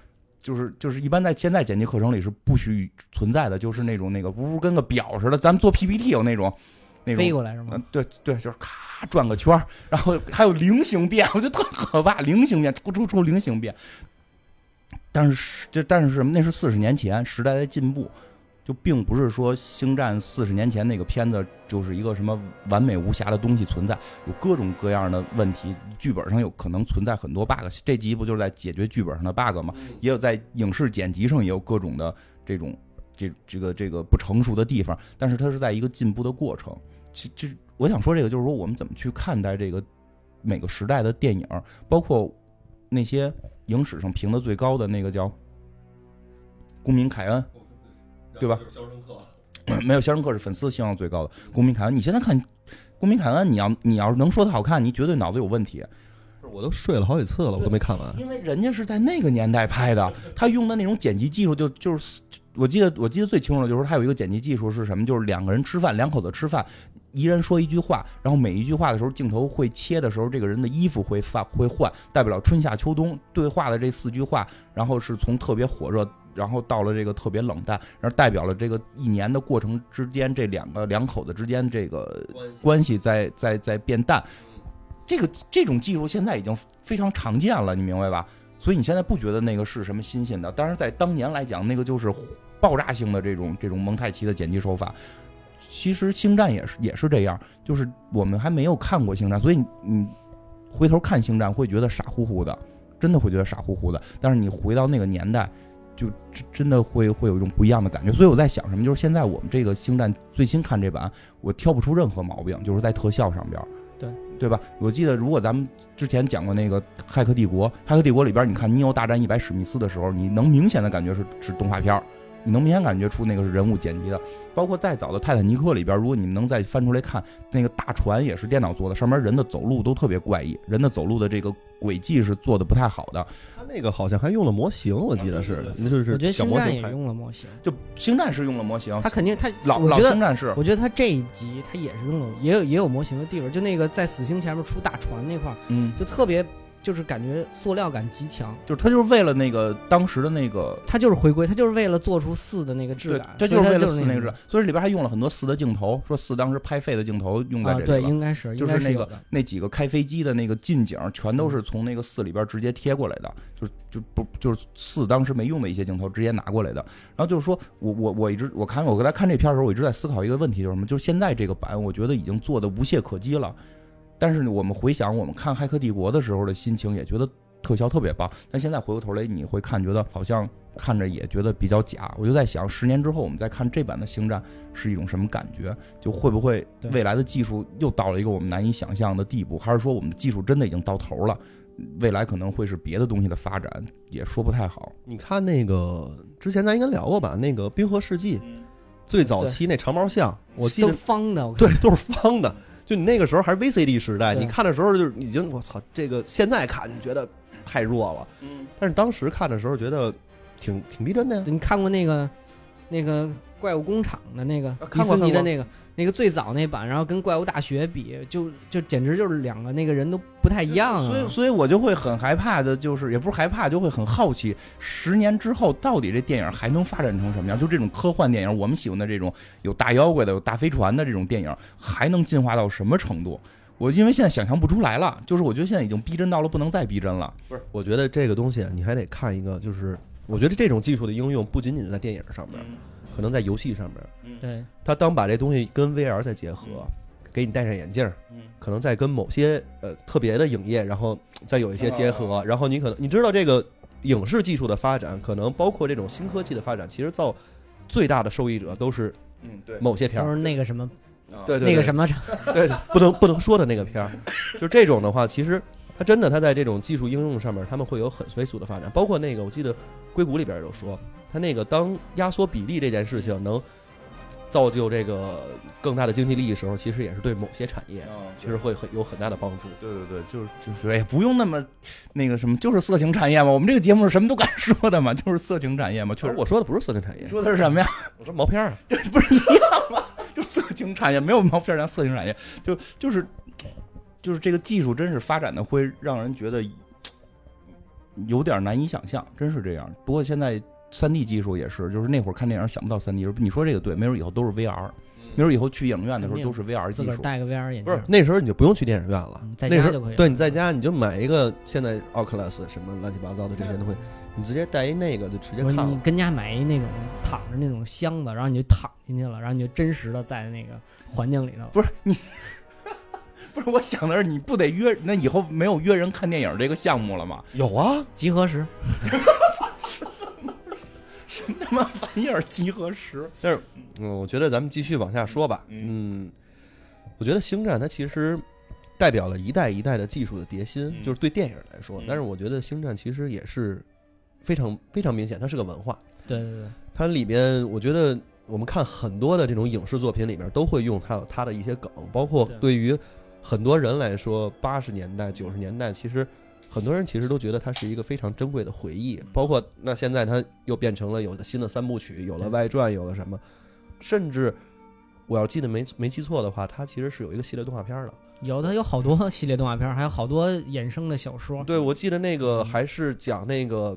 S3: 就是就是一般在现在剪辑课程里是不许存在的，就是那种那个不是跟个表似的，咱们做 PPT 有那种那种
S2: 飞过来是吗
S3: 嗯？，对对，就是咔转个圈儿，然后还有菱形变，我觉得特可怕，菱形变出出出菱形变。但是这但是什么？那是四十年前，时代的进步，就并不是说《星战》四十年前那个片子就是一个什么完美无瑕的东西存在，有各种各样的问题，剧本上有可能存在很多 bug。这集不就是在解决剧本上的 bug 吗？也有在影视剪辑上也有各种的这种这这个这个不成熟的地方，但是它是在一个进步的过程。其其实我想说这个，就是说我们怎么去看待这个每个时代的电影，包括那些影史上评的最高的那个叫《公民凯恩》，对吧？
S1: 肖申克，
S3: 没有《肖申克》是粉丝希望最高的，《公民凯恩》你现在看《公民凯恩》，你要你要是能说它好看，你绝对脑子有问题。
S1: 我都睡了好几次了，我都没看完。
S3: 因为人家是在那个年代拍的，他用的那种剪辑技术就就是我记得我记得最清楚的就是他有一个剪辑技术是什么，就是两个人吃饭，两口子吃饭，一人说一句话，然后每一句话的时候，镜头会切的时候，这个人的衣服会发会换，代表春夏秋冬对话的这四句话，然后是从特别火热。然后到了这个特别冷淡，然后代表了这个一年的过程之间，这两个两口子之间这个关系在在在变淡。这个这种技术现在已经非常常见了，你明白吧？所以你现在不觉得那个是什么新鲜的？但是在当年来讲，那个就是爆炸性的这种这种蒙太奇的剪辑手法。其实星战也是也是这样，就是我们还没有看过星战，所以你回头看星战会觉得傻乎乎的，真的会觉得傻乎乎的。但是你回到那个年代。就真真的会会有一种不一样的感觉，所以我在想什么，就是现在我们这个星战最新看这版，我挑不出任何毛病，就是在特效上边，
S2: 对
S3: 对吧？我记得如果咱们之前讲过那个《骇客帝国》，《骇客帝国》里边，你看尼欧大战一百史密斯的时候，你能明显的感觉是是动画片你能明显感觉出那个是人物剪辑的，包括再早的《泰坦尼克》里边，如果你们能再翻出来看，那个大船也是电脑做的，上面人的走路都特别怪异，人的走路的这个轨迹是做的不太好的。
S1: 他那个好像还用了模型，我记得是，那就是
S2: 我觉得
S1: 星
S2: 战也用了模型，
S3: 就星战是用了模型，
S2: 他肯定他
S3: 老老星战是，
S2: 我觉得他这一集他也是用了，也有也有模型的地方，就那个在死星前面出大船那块儿，
S3: 嗯，
S2: 就特别。就是感觉塑料感极强，
S3: 就是他就是为了那个当时的那个，
S2: 他就是回归，他就是为了做出四的那个质感，
S3: 他就是为了
S2: 四
S3: 那个质感，所以里边还用了很多四的镜头，说四当时拍废的镜头用在这里
S2: 对，应该是，
S3: 就是那
S2: 个
S3: 那几个开飞机的那个近景，全都是从那个四里边直接贴过来的，就就不就是四当时没用的一些镜头直接拿过来的。然后就是说我我我一直我看我刚才看这片的时候，我一直在思考一个问题，就是什么？就是现在这个版，我觉得已经做的无懈可击了。但是我们回想我们看《骇客帝国》的时候的心情，也觉得。特效特别棒，但现在回过头来，你会看觉得好像看着也觉得比较假。我就在想，十年之后我们再看这版的星战是一种什么感觉？就会不会未来的技术又到了一个我们难以想象的地步？还是说我们的技术真的已经到头了？未来可能会是别的东西的发展，也说不太好。
S1: 你看那个之前咱应该聊过吧？那个《冰河世纪》最早期那长毛象，我记得
S2: 方的，
S1: 对，都是方的。就你那个时候还是 VCD 时代，你看的时候就已经我操，这个现在看你觉得。太弱了，嗯，但是当时看的时候觉得挺挺逼真的呀。
S2: 你看过那个那个怪物工厂的那个迪士尼的那个那个最早那版，然后跟怪物大学比，就就简直就是两个那个人都不太一样啊。
S3: 所以，所以我就会很害怕的，就是也不是害怕，就会很好奇，十年之后到底这电影还能发展成什么样？就这种科幻电影，我们喜欢的这种有大妖怪的、有大飞船的这种电影，还能进化到什么程度？我因为现在想象不出来了，就是我觉得现在已经逼真到了不能再逼真了。
S1: 不是，我觉得这个东西你还得看一个，就是我觉得这种技术的应用不仅仅在电影上面，可能在游戏上面。
S2: 嗯对，
S1: 他当把这东西跟 VR 再结合，给你戴上眼镜，嗯可能再跟某些呃特别的影业，然后再有一些结合，然后你可能你知道这个影视技术的发展，可能包括这种新科技的发展，其实造最大的受益者都是
S3: 嗯对
S1: 某些片
S2: 儿，都是那个什么。
S1: 对对
S2: 那个什么，
S1: 对，不能不能说的那个片儿，就这种的话，其实它真的，它在这种技术应用上面，他们会有很飞速的发展。包括那个，我记得硅谷里边有说，它那个当压缩比例这件事情能造就这个更大的经济利益的时候，其实也是对某些产业，其实会很有很大的帮助。
S3: 对对对，就是就是，哎，不用那么那个什么，就是色情产业嘛。我们这个节目是什么都敢说的嘛，就是色情产业嘛。确实，
S1: 我说的不是色情产业，
S3: 说的是什么呀？
S1: 我说毛片儿，
S3: 这不是一样吗？就色情产业没有毛片，像色情产业，就就是就是这个技术真是发展的会让人觉得有点难以想象，真是这样。不过现在三 D 技术也是，就是那会儿看电影想不到三 D，你说这个对，没准以后都是 VR，没准以后去影院的时候都是 VR 技术，
S2: 戴个 VR 眼镜，不
S1: 是那时候你就不用去电影院了，
S2: 在家就
S1: 可以。对，你在家你就买一个现在 Oculus 什么乱七八糟的这些都会。你直接带一那个就直接看了。
S2: 你跟家买一那种躺着那种箱子，然后你就躺进去了，然后你就真实的在那个环境里头。
S3: 不是你，不是我想的是，你不得约？那以后没有约人看电影这个项目了吗？
S1: 有啊，
S2: 集合时。
S3: 什么他妈玩意儿？集合时？
S1: 但是，嗯，我觉得咱们继续往下说吧。嗯，我觉得星战它其实。代表了一代一代的技术的叠新，就是对电影来说。但是我觉得《星战》其实也是非常非常明显，它是个文化。
S2: 对对对，
S1: 它里边我觉得我们看很多的这种影视作品里边都会用它有它的一些梗，包括对于很多人来说，八十年代九十年代其实很多人其实都觉得它是一个非常珍贵的回忆。包括那现在它又变成了有了新的三部曲，有了外传，有了什么，甚至我要记得没没记错的话，它其实是有一个系列动画片的。
S2: 有的有好多系列动画片，还有好多衍生的小说。
S1: 对，我记得那个还是讲那个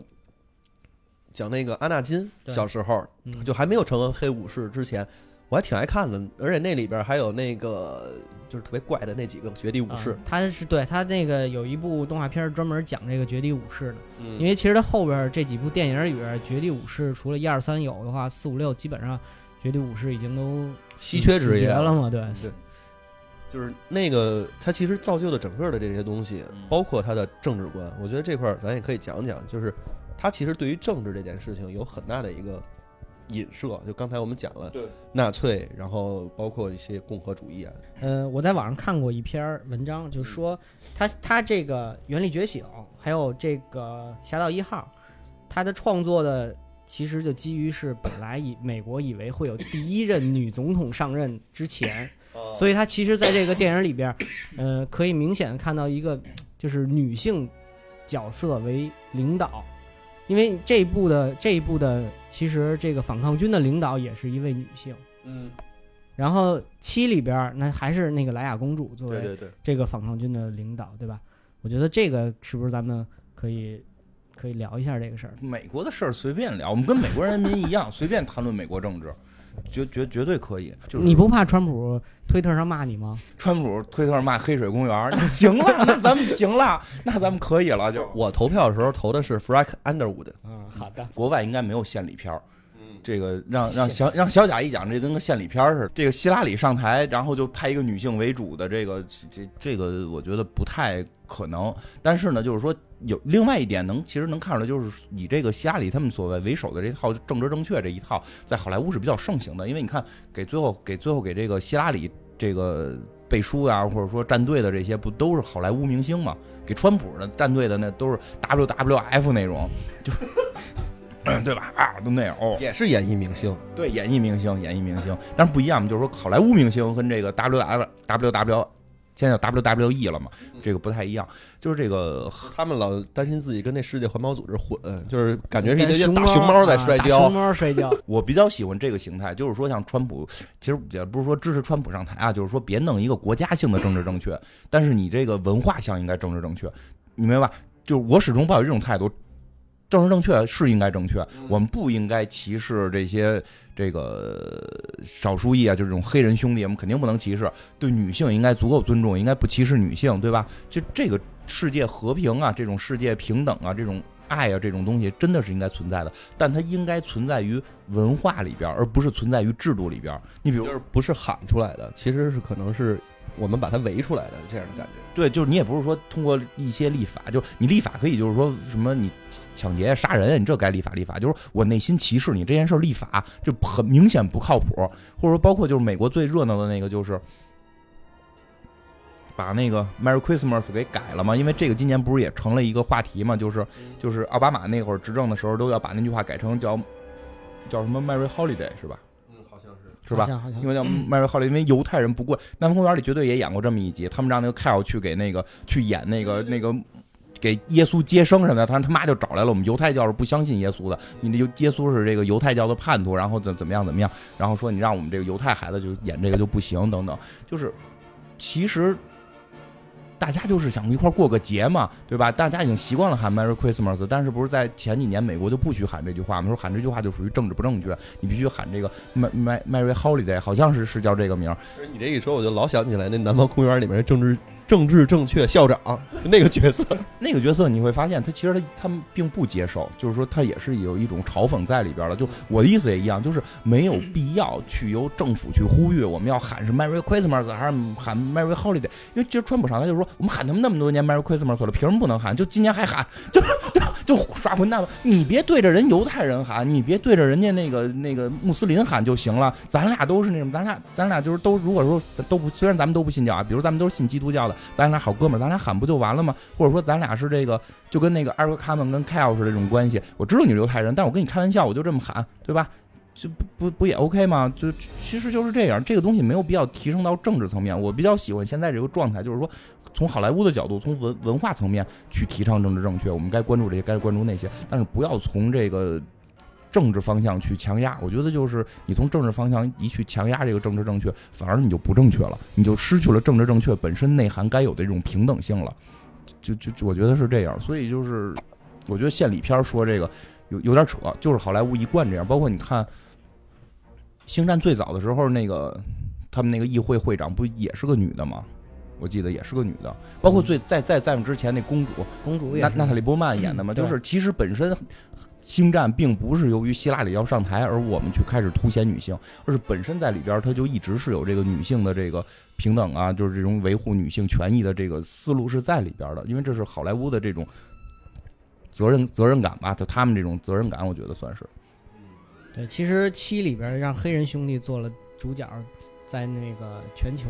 S1: 讲那个阿纳金小时候，
S2: 嗯
S1: 就还没有成为黑武士之前，我还挺爱看的。而且那里边还有那个就是特别怪的那几个绝地武士
S2: 啊，他是对他那个有一部动画片专门讲这个绝地武士的，
S1: 嗯
S2: 因为其实他后边这几部电影里边绝地武士除了一二三有的话，四五六基本上绝地武士已经都
S1: 稀缺职业
S2: 绝了嘛，对，
S1: 对就是那个它其实造就的整个的这些东西
S3: 嗯，
S1: 包括它的政治观。我觉得这块儿咱也可以讲讲，就是它其实对于政治这件事情有很大的一个影射。就刚才我们讲了
S3: 对
S1: 纳粹，然后包括一些共和主义啊，
S2: 呃，我在网上看过一篇儿文章，就说他他这个《原力觉醒》还有这个《侠盗一号》，他的创作的其实就基于是本来以美国以为会有第一任女总统上任之前，所以他其实在这个电影里边，呃，可以明显的看到一个就是女性角色为领导。因为这一部的这一部的，其实这个反抗军的领导也是一位女性，
S1: 嗯，
S2: 然后七里边那还是那个莱雅公主作为这个反抗军的领导，对吧？我觉得这个是不是咱们可以可以聊一下这个事儿？
S3: 美国的事儿随便聊，我们跟美国人民一样，随便谈论美国政治，绝绝绝对可以。就是
S2: 你不怕川普推特上骂你吗？
S3: 川普推特骂黑水公园，那行了，那咱们行了，那咱们可以了。就
S1: 我投票的时候投的是 Frank Underwood，
S2: 嗯，好的。
S3: 国外应该没有献礼片儿。
S1: 嗯，
S3: 这个让让小让小贾一讲，这跟个献礼片儿似的。这个希拉里上台，然后就派一个女性为主的这个这这个，我觉得不太可能。但是呢，就是说有另外一点能其实能看出来，就是以这个希拉里他们所谓为首的这套政治正确这一套，在好莱坞是比较盛行的。因为你看，给最后给最后给这个希拉里这个背书啊，或者说站队的这些，不都是好莱坞明星嘛？给川普的站队的那都是 WWF 那种，就 对吧？啊，都那样哦。
S1: 也是演艺明星，
S3: 对，演艺明星，演艺明星，但是不一样，就是说好莱坞明星跟这个 W W W W，现在叫 W W E 了嘛，这个不太一样。就是这个
S1: 他们老担心自己跟那世界环保组织混，就是感觉是一
S2: 跟
S1: 个大熊猫在摔跤
S2: 熊。猫摔跤。
S3: 我比较喜欢这个形态，就是说像川普，其实也不是说支持川普上台啊，就是说别弄一个国家性的政治正确，但是你这个文化上应该政治正确，你明白吧？就是我始终抱有这种态度。政治正确是应该正确，我们不应该歧视这些这个少数裔啊，就是这种黑人兄弟，我们肯定不能歧视。对女性应该足够尊重，应该不歧视女性，对吧？就这个世界和平啊，这种世界平等啊，这种爱啊，这种东西真的是应该存在的，但它应该存在于文化里边，而不是存在于制度里边。你比如
S1: 就，是不是喊出来的，其实是可能是我们把它围出来的这样的感觉。
S3: 对，就是你也不是说通过一些立法，就你立法可以，就是说什么你抢劫、杀人，你这该立法立法。就是我内心歧视你这件事立法，就很明显不靠谱。或者说，包括就是美国最热闹的那个，就是把那个 Merry Christmas 给改了嘛，因为这个今年不是也成了一个话题嘛，就是就是奥巴马那会儿执政的时候，都要把那句话改成叫叫什么 Merry Holiday 是吧？
S1: 是。
S3: 吧因为叫迈瑞·浩利因为犹太人不过南方公园里绝对也演过这么一集，他们让那个 Kyle 去给那个去演那个那个给耶稣接生什么的，他他妈就找来了我们犹太教是不相信耶稣的，你这耶稣是这个犹太教的叛徒，然后怎怎么样怎么样，然后说你让我们这个犹太孩子就演这个就不行等等，就是其实。大家就是想一块过个节嘛，对吧？大家已经习惯了喊 Merry Christmas，但是不是在前几年美国就不许喊这句话吗？说喊这句话就属于政治不正确，你必须喊这个 Merry Merry Holiday，好像是是叫这个名儿。
S1: 你这一说，我就老想起来那《南方公园》里面的政治政治正确校长那个角色。
S3: 那个角色你会发现，他其实他他们并不接受，就是说他也是有一种嘲讽在里边了。就我的意思也一样，就是没有必要去由政府去呼吁我们要喊是 Merry Christmas 还是喊 Merry Holiday，因为其实川普上他就说我们喊他们那么多年 Merry Christmas 了，凭什么不能喊？就今年还喊，就就耍混蛋吧！你别对着人犹太人喊，你别对着人家那个那个穆斯林喊就行了。咱俩都是那种，咱俩咱俩就是都如果说都不，虽然咱们都不信教啊，比如咱们都是信基督教的，咱俩好哥们儿，咱俩喊不就完了吗？或者说咱俩是这个，就跟那个艾瑞卡门跟凯尔似的这种关系。我知道你是犹太人，但我跟你开玩笑，我就这么喊，对吧？就不不不也 OK 吗？就其实就是这样，这个东西没有必要提升到政治层面。我比较喜欢现在这个状态，就是说从好莱坞的角度，从文文化层面去提倡政治正确，我们该关注这些，该关注那些，但是不要从这个。政治方向去强压，我觉得就是你从政治方向一去强压这个政治正确，反而你就不正确了，你就失去了政治正确本身内涵该有的这种平等性了。就就就我觉得是这样，所以就是我觉得献礼片说这个有有点扯，就是好莱坞一贯这样。包括你看《星战》最早的时候，那个他们那个议会会长不也是个女的吗？我记得也是个女的。包括最在在在之前那公主，
S2: 公主也
S3: 娜娜塔莉波曼演的嘛，
S2: 嗯
S3: 就是其实本身。星战并不是由于希拉里要上台，而我们去开始凸显女性，而是本身在里边，它就一直是有这个女性的这个平等啊，就是这种维护女性权益的这个思路是在里边的。因为这是好莱坞的这种责任 责任感吧，就他们这种责任感，我觉得算是。
S2: 对，其实七里边让黑人兄弟做了主角，在那个全球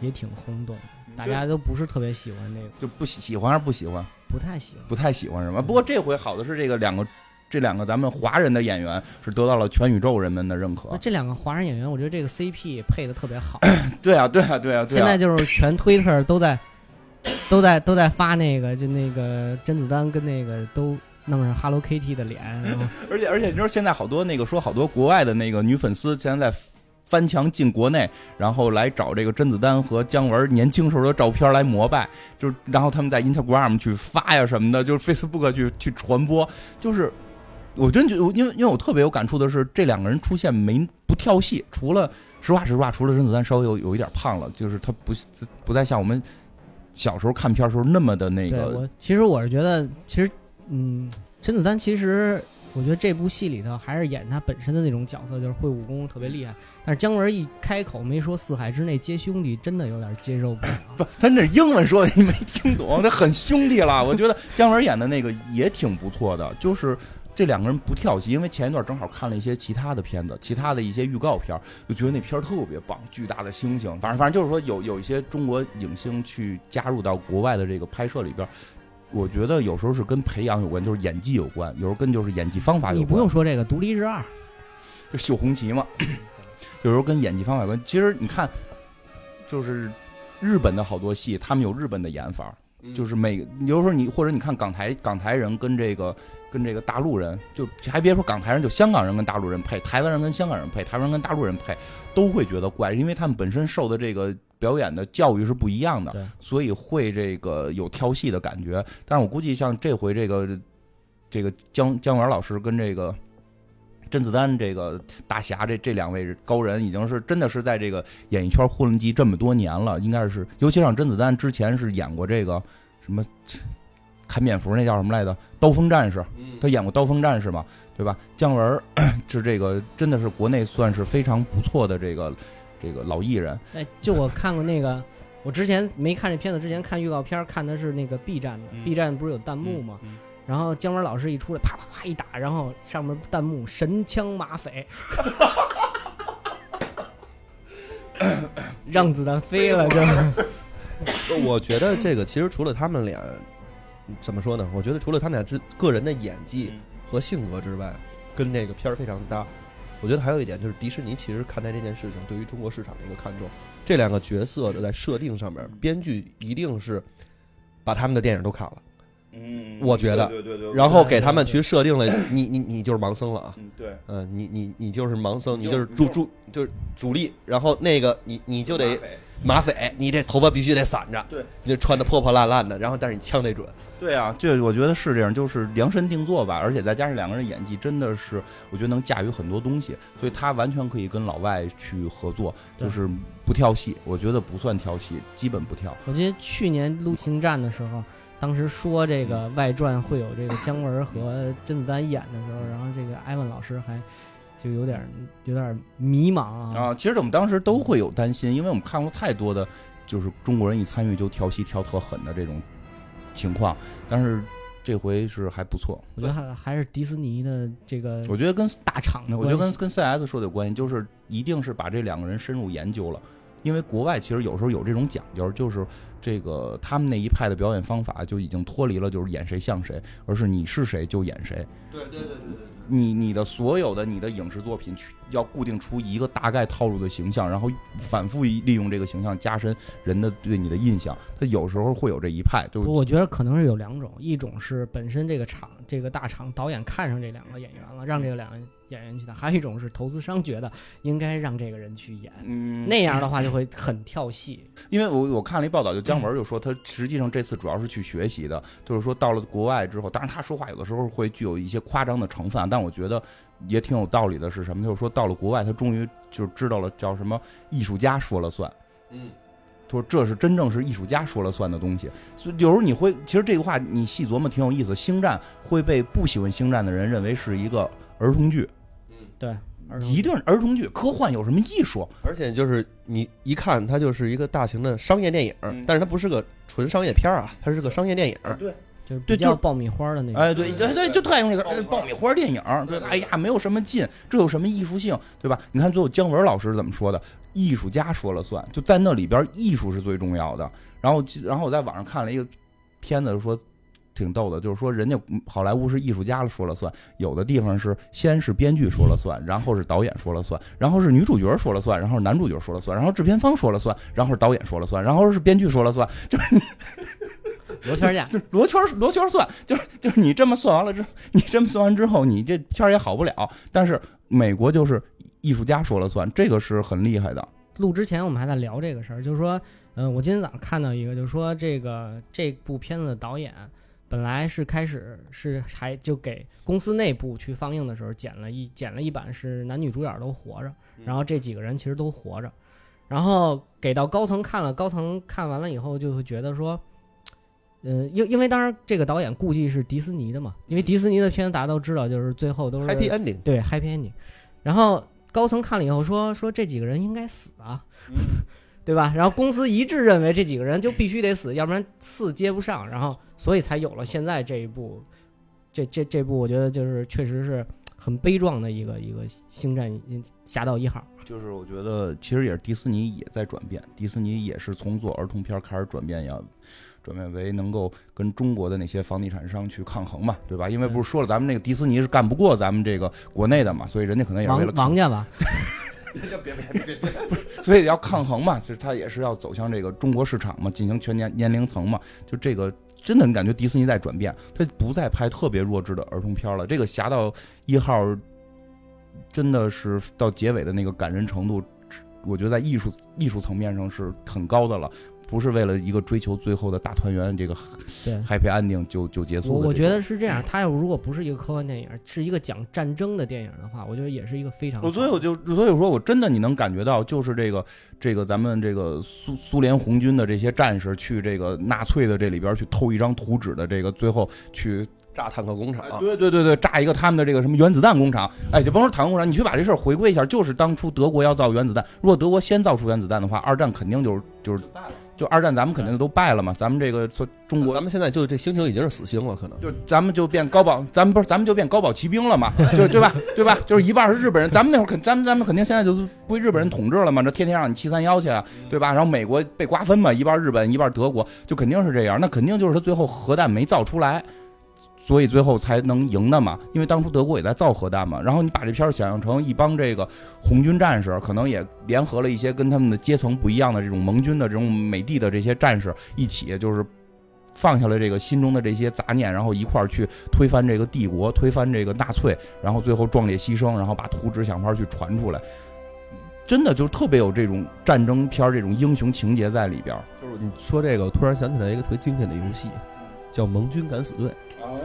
S2: 也挺轰动，大家都不是特别喜欢那个，
S3: 就不喜喜欢还是不喜欢？
S2: 不太喜欢。
S3: 不太喜欢是吧？不过这回好的是这个两个。这两个咱们华人的演员是得到了全宇宙人们的认可。
S2: 这两个华人演员，我觉得这个 CP 配的特别好。
S3: 对啊，对啊，对啊。
S2: 现在就是全推特都在都在都在发那个，就那个甄子丹跟那个都弄上 Hello Kitty 的脸。
S3: 而且 而且，你说现在好多那个说好多国外的那个女粉丝现在在翻墙进国内，然后来找这个甄子丹和姜文年轻时候的照片来膜拜，就是然后他们在 Instagram 去发呀什么的，就是 Facebook 去去传播，就是。我真觉得，因为因为我特别有感触的是，这两个人出现没不跳戏，除了实话实话，除了甄子丹稍微有有一点胖了，就是他不不再像我们小时候看片时候那么的那个。
S2: 我其实我是觉得，其实嗯，甄子丹其实我觉得这部戏里头还是演他本身的那种角色，就是会武功特别厉害。但是姜文一开口没说四海之内皆兄弟，真的有点接受不了。
S3: 不，他那英文说的你没听懂，他很兄弟了。我觉得姜文演的那个也挺不错的，就是。这两个人不跳戏，因为前一段正好看了一些其他的片子，其他的一些预告片，就觉得那片儿特别棒，巨大的星星，反正反正就是说有有一些中国影星去加入到国外的这个拍摄里边，我觉得有时候是跟培养有关，就是演技有关，有时候跟就是演技方法有关。
S2: 你不用说这个《独立日二》，
S3: 就秀红旗嘛，有时候跟演技方法有关。其实你看，就是日本的好多戏，他们有日本的演法。就是每，有时候你或者你看港台港台人跟这个跟这个大陆人，就还别说港台人，就香港人跟大陆人配，台湾人跟香港人配，台湾人跟大陆人配，都会觉得怪，因为他们本身受的这个表演的教育是不一样的，所以会这个有挑戏的感觉。但是我估计像这回这个这个姜姜文老师跟这个。甄子丹这个大侠，这这两位高人已经是真的是在这个演艺圈混迹这么多年了，应该是，尤其像甄子丹之前是演过这个什么砍蝙蝠那叫什么来着？刀锋战士，他演过刀锋战士嘛，对吧？姜文 是这个真的是国内算是非常不错的这个这个老艺人。
S2: 哎，就我看过那个，我之前没看这片子，之前看预告片看的是那个 B 站的，B 站不是有弹幕吗？然后姜文老师一出来，啪啪啪一打，然后上面弹幕神枪马匪，让子弹飞了，就是。
S1: 我觉得这个其实除了他们俩，怎么说呢？我觉得除了他们俩之个人的演技和性格之外，跟这个片儿非常搭。我觉得还有一点就是迪士尼其实看待这件事情对于中国市场的一个看重。这两个角色的在设定上面，编剧一定是把他们的电影都看了。
S3: 嗯，
S1: 我觉得，
S3: 对对对，
S1: 然后给他们去设定了，你你你就是盲僧了啊，
S3: 嗯对，
S1: 嗯你你你就是盲僧，你就是主主就是主力，然后那个你你就得马匪，你这头发必须得散着，
S3: 对，
S1: 你穿的破破烂烂的，然后但是你枪得准，
S3: 对啊，这我觉得是这样，就是量身定做吧，而且再加上两个人演技真的是，我觉得能驾驭很多东西，所以他完全可以跟老外去合作，就是不跳戏，我觉得不算跳戏，基本不跳。
S2: 我记得去年录《星战》的时候。当时说这个外传会有这个姜文和甄子丹演的时候，然后这个艾文老师还就有点有点迷茫啊。
S3: 啊，其实我们当时都会有担心，因为我们看过太多的，就是中国人一参与就跳戏跳特狠的这种情况。但是这回是还不错，
S2: 我觉得还还是迪士尼的这个，
S3: 我觉得跟
S2: 大厂的，
S3: 我觉得跟跟 CS 说的有关系，就是一定是把这两个人深入研究了。因为国外其实有时候有这种讲究，就是这个他们那一派的表演方法就已经脱离了，就是演谁像谁，而是你是谁就演谁。
S1: 对对对对对。
S3: 你你的所有的你的影视作品去要固定出一个大概套路的形象，然后反复利用这个形象加深人的对你的印象。他有时候会有这一派，就是
S2: 我觉得可能是有两种，一种是本身这个厂这个大厂导演看上这两个演员了，让这个两个演员去的；还有一种是投资商觉得应该让这个人去演，
S3: 嗯
S2: 那样的话就会很跳戏。
S3: 因为我我看了一报道，就姜文就说他实际上这次主要是去学习的，就是说到了国外之后，当然他说话有的时候会具有一些夸张的成分啊，但我觉得也挺有道理的。是什么？就是说到了国外，他终于就知道了叫什么艺术家说了算。
S1: 嗯，
S3: 他说这是真正是艺术家说了算的东西。所以有时候你会，其实这个话你细琢磨挺有意思。星战会被不喜欢星战的人认为是一个儿童剧，
S2: 对，
S3: 一定是儿童剧，科幻有什么艺术？
S1: 而且就是你一看，它就是一个大型的商业电影，
S3: 嗯
S1: 但是它不是个纯商业片儿啊，它是个商业电影。
S3: 对。
S2: 就是
S3: 对就
S2: 比较爆米花的那种。
S3: 哎，对对对，就特爱用这个呃爆米花电影，对吧？哎呀，没有什么劲，这有什么艺术性，对吧？你看最后姜文老师怎么说的？艺术家说了算，就在那里边，艺术是最重要的。然后，然后我在网上看了一个片子，说挺逗的，就是说人家好莱坞是艺术家说了算，有的地方是先是编剧说了算，然后是导演说了算，然后是女主角说了算，然后是男主角说了算，然后制片方说了算，然后是导演说了算，然后是编剧说了算，就是你
S2: 罗圈架，
S3: 就罗圈罗圈算，就是就是你这么算完了之后，你这么算完之后，你这片儿也好不了。但是美国就是艺术家说了算，这个是很厉害的。
S2: 录之前我们还在聊这个事儿，就是说，嗯、我今天早上看到一个，就是说这个这部片子的导演本来是开始是还就给公司内部去放映的时候剪了一剪了一版是男女主角都活着，然后这几个人其实都活着，然后给到高层看了，高层看完了以后就会觉得说。嗯，因因为当然这个导演估计是迪士尼的嘛，因为迪士尼的片子大家都知道，就是最后都是
S1: Happy ending，
S2: 对 happy ending。然后高层看了以后说说这几个人应该死啊，对吧？然后公司一致认为这几个人就必须得死，要不然四接不上，然后所以才有了现在这一部，这这这部我觉得就是确实是很悲壮的一个一个星战侠盗一号。
S3: 就是我觉得其实也是迪士尼也在转变，迪士尼也是从做儿童片开始转变，要转变为能够跟中国的那些房地产商去抗衡嘛，对吧？因为不是说了咱们那个迪士尼是干不过咱们这个国内的嘛，所以人家可能也是为了抗
S2: 王家吧，别别别别
S3: 所以要抗衡嘛，其实他也是要走向这个中国市场嘛，进行全年年龄层嘛，就这个真的你感觉迪士尼在转变，他不再拍特别弱智的儿童片了。这个《侠盗一号》真的是到结尾的那个感人程度，我觉得在艺术艺术层面上是很高的了。不是为了一个追求最后的大团圆，这个
S2: 对。
S3: happy ending 就就结束的这种。
S2: 我我觉得是这样，它要如果不是一个科幻电影，是一个讲战争的电影的话，我觉得也是一个非常。
S3: 我所以我就所以说我真的你能感觉到，就是这个这个咱们这个苏苏联红军的这些战士去这个纳粹的这里边去偷一张图纸的这个，最后去
S1: 炸坦克工厂，
S3: 哎对对对对炸一个他们的这个什么原子弹工厂，哎，就甭说坦克工厂，你去把这事儿回归一下，就是当初德国要造原子弹，如果德国先造出原子弹的话，二战肯定就是就是就二战咱们肯定都败了嘛，咱们这个说中国
S1: 咱们现在就这星球已经是死星了，可能
S3: 就咱们就变高保，咱们不是咱们就变高保骑兵了嘛，就对吧？对吧？就是一半是日本人，咱们那会儿肯，咱们咱们肯定现在就归日本人统治了嘛，这天天让你七三幺去啊，对吧？然后美国被瓜分嘛，一半日本一半德国，就肯定是这样，那肯定就是他最后核弹没造出来。所以最后才能赢的嘛，因为当初德国也在造核弹嘛。然后你把这片儿想象成一帮这个红军战士，可能也联合了一些跟他们的阶层不一样的这种盟军的这种美帝的这些战士一起，就是放下了这个心中的这些杂念，然后一块儿去推翻这个帝国，推翻这个纳粹，然后最后壮烈牺牲，然后把图纸想法去传出来。真的就特别有这种战争片儿这种英雄情节在里边。
S1: 就是你说这个，我突然想起来一个特别经典的游戏，叫《盟军敢死队》，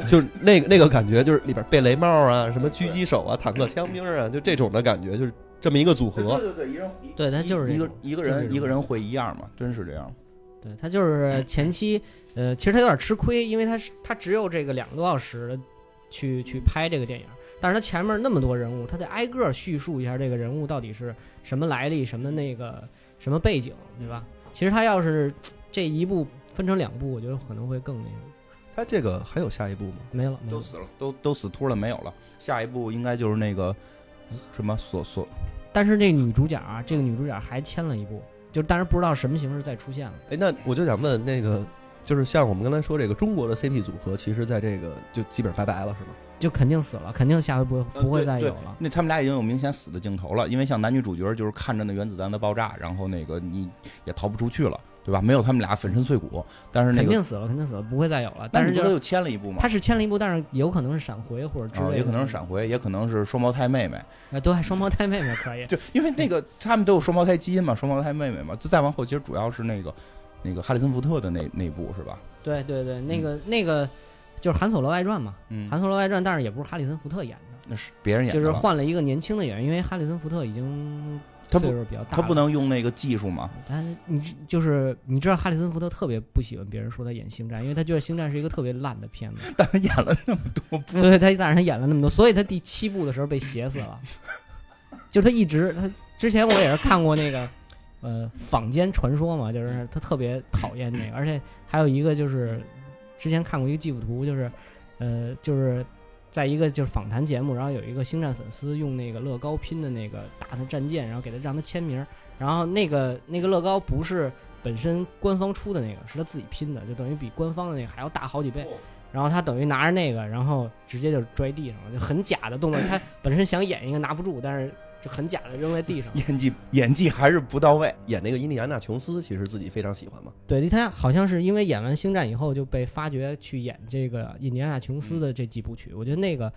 S1: 就是那个那个感觉，就是里边贝雷帽啊，什么狙击手啊，坦克枪兵啊，就这种的感觉，就是这么一个组合。
S3: 对对对，一人
S2: 对他就是
S3: 一个一个人一个人会一样嘛，真是这样。
S2: 对他就是前期，呃，其实他有点吃亏，因为他是他只有这个两个多小时去去拍这个电影，但是他前面那么多人物，他得挨个叙述一下这个人物到底是什么来历、什么那个什么背景，对吧？其实他要是这一部分成两部，我觉得可能会更那个。
S1: 他这个还有下一步吗？
S2: 没了，没了。
S3: 都死了，都都死秃了，没有了。下一步应该就是那个什么所所
S2: 但是这个女主角啊，这个女主角还签了一部，就是但是不知道什么形式再出现了。
S1: 哎，那我就想问，那个就是像我们刚才说这个中国的 CP 组合，其实在这个就基本拜拜了，是吗？
S2: 就肯定死了，肯定下回不会
S3: 呃
S2: 不会再有了。
S3: 那他们俩已经有明显死的镜头了，因为像男女主角就是看着那原子弹的爆炸，然后那个你也逃不出去了，对吧？没有他们俩粉身碎骨，但是那个
S2: 肯定死了，肯定死了，不会再有了。
S3: 但是
S2: 就是
S3: 签了一部嘛
S2: 他，是签了一部，但是有可能是闪回或者之类的，
S3: 啊也可能是闪回，也可能是双胞胎妹妹，
S2: 哎，对，双胞胎妹妹可以。
S3: 就因为那个他们都有双胞胎基因嘛，双胞胎妹妹嘛，就再往后其实主要是那个那个哈里森福特的那那部是吧？
S2: 对对对，那个那个就是《韩索罗外传》嘛，
S3: 嗯《
S2: 韩索罗外传》，但是也不是哈里森福特演的，
S3: 那是别人演的
S2: 就是换了一个年轻的演员，因为哈里森福特已经
S3: 他不
S2: 岁数比较大了，
S3: 他不能用那个技术嘛，
S2: 他你知就是你知道哈里森福特特别不喜欢别人说他演星战，因为他觉得星战是一个特别烂的片子。
S3: 但他演了那么多部，
S2: 对，他但是他演了那么多，所以他第七部的时候被写死了。就他一直他之前我也是看过那个呃坊间传说嘛，就是他特别讨厌那个，而且还有一个就是之前看过一个技术图，就是呃就是在一个就是访谈节目，然后有一个星战粉丝用那个乐高拼的那个大的战舰，然后给他让他签名，然后那个那个乐高不是本身官方出的那个，是他自己拼的，就等于比官方的那个还要大好几倍。然后他等于拿着那个，然后直接就摔地上了，就很假的动作。他本身想演一个拿不住，但是就很假的扔在地上。
S3: 演技演技还是不到位。
S1: 演那个印第安纳琼斯，其实自己非常喜欢嘛。
S2: 对，他好像是因为演完《星战》以后就被发掘去演这个印第安纳琼斯的这几部曲。我觉得那个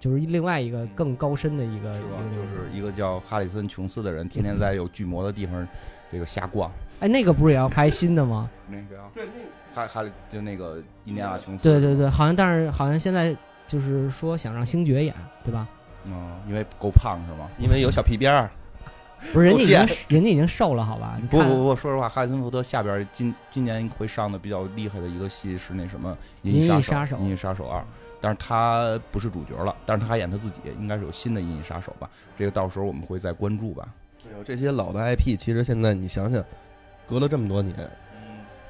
S2: 就是另外一个更高深的一个，
S3: 是吧
S2: 一？个
S3: 就是一个叫哈里森琼斯的人，天天在有巨魔的地方这个瞎逛。
S2: 哎，那个不是也要拍新的吗？
S3: 那个对，哈哈里就那个印第安纳琼斯。
S2: 对对对，好像但是好像现在就是说想让星爵演，对吧？
S3: 嗯，因为够胖是吗？
S1: 因为有小屁颠儿，
S2: 不是，人家已经 人家已经瘦了，好吧？
S3: 不不不，说实话，哈里森福特下边今今年会上的比较厉害的一个戏是那什么《
S2: 银翼
S3: 翼
S2: 杀手
S3: 手》《银翼杀手二》，但是他不是主角了，但是他还演他自己，应该是有新的《银翼杀手》吧？这个到时候我们会再关注吧。
S1: 哎呦这些老的 IP，其实现在你想想，隔了这么多年，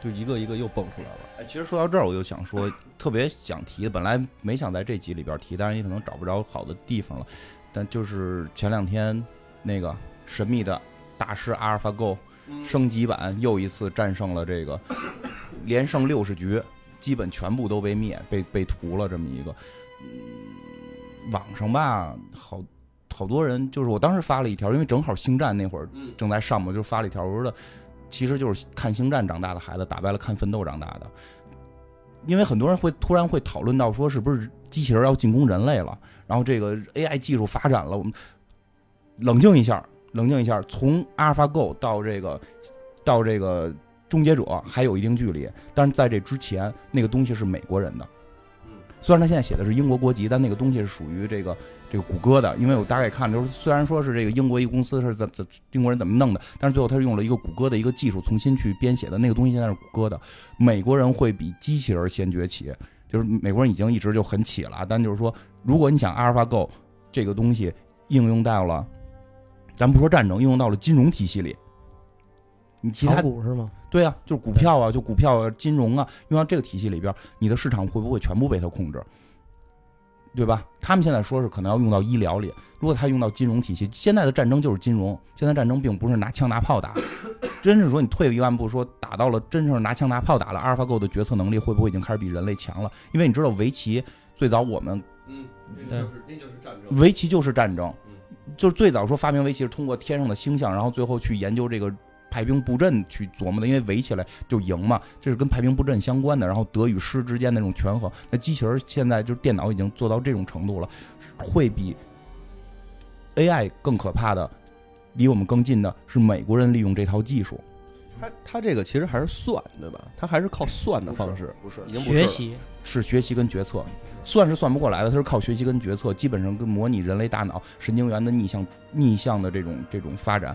S1: 就一个一个又蹦出来了。
S3: 哎，其实说到这儿，我就想说，特别想提，本来没想在这集里边提，但是你可能找不着好的地方了。但就是前两天那个神秘的大师阿尔法 Go 升级版又一次战胜了这个，连胜六十局，基本全部都被灭，被被屠了这么一个。嗯，网上吧，好好多人，就是我当时发了一条，因为正好星战那会儿
S1: 嗯，
S3: 正在上嘛，就发了一条，我说的，其实就是看星战长大的孩子打败了看奋斗长大的，因为很多人会突然会讨论到说，是不是机器人要进攻人类了？然后这个 AI 技术发展了，我们冷静一下，冷静一下，从阿尔法 Go 到这个到这个终结者还有一定距离，但是在这之前，那个东西是美国人的。虽然他现在写的是英国国籍，但那个东西是属于这个这个谷歌的，因为我大概看就是，虽然说是这个英国一公司是怎怎英国人怎么弄的，但是最后他是用了一个谷歌的一个技术重新去编写的，那个东西现在是谷歌的。美国人会比机器人先崛起，就是美国人已经一直就很起了，但就是说，如果你想阿尔法 Go 这个东西应用到了，咱不说战争，应用到了金融体系里，你其
S2: 炒
S3: 他
S2: 股是吗？
S3: 对啊，就是股票啊，就股票啊、金融啊，用到这个体系里边，你的市场会不会全部被它控制？对吧？他们现在说是可能要用到医疗里，如果他用到金融体系，现在的战争就是金融，现在战争并不是拿枪拿炮打，真是说你退一万步说打到了真正拿枪拿炮打了，阿尔法 Go 的决策能力会不会已经开始比人类强了？因为你知道围棋最早我们
S1: 嗯，
S2: 那
S1: 就是那就是战争。
S3: 围棋就是战争
S1: 嗯，
S3: 就是最早说发明围棋是通过天上的星象，然后最后去研究这个排兵布阵去琢磨的，因为围起来就赢嘛，这是跟排兵布阵相关的。然后得与失之间的那种权衡，那机器人现在就是电脑已经做到这种程度了，会比 AI 更可怕的，离我们更近的是美国人利用这套技术，
S1: 他他这个其实还是算，对吧？他还是靠算的方式，
S3: 不是
S1: 已经不是。
S2: 学习
S3: 是学习跟决策，算是算不过来的，他是靠学习跟决策，基本上跟模拟人类大脑神经元的逆向逆向的这种这种发展。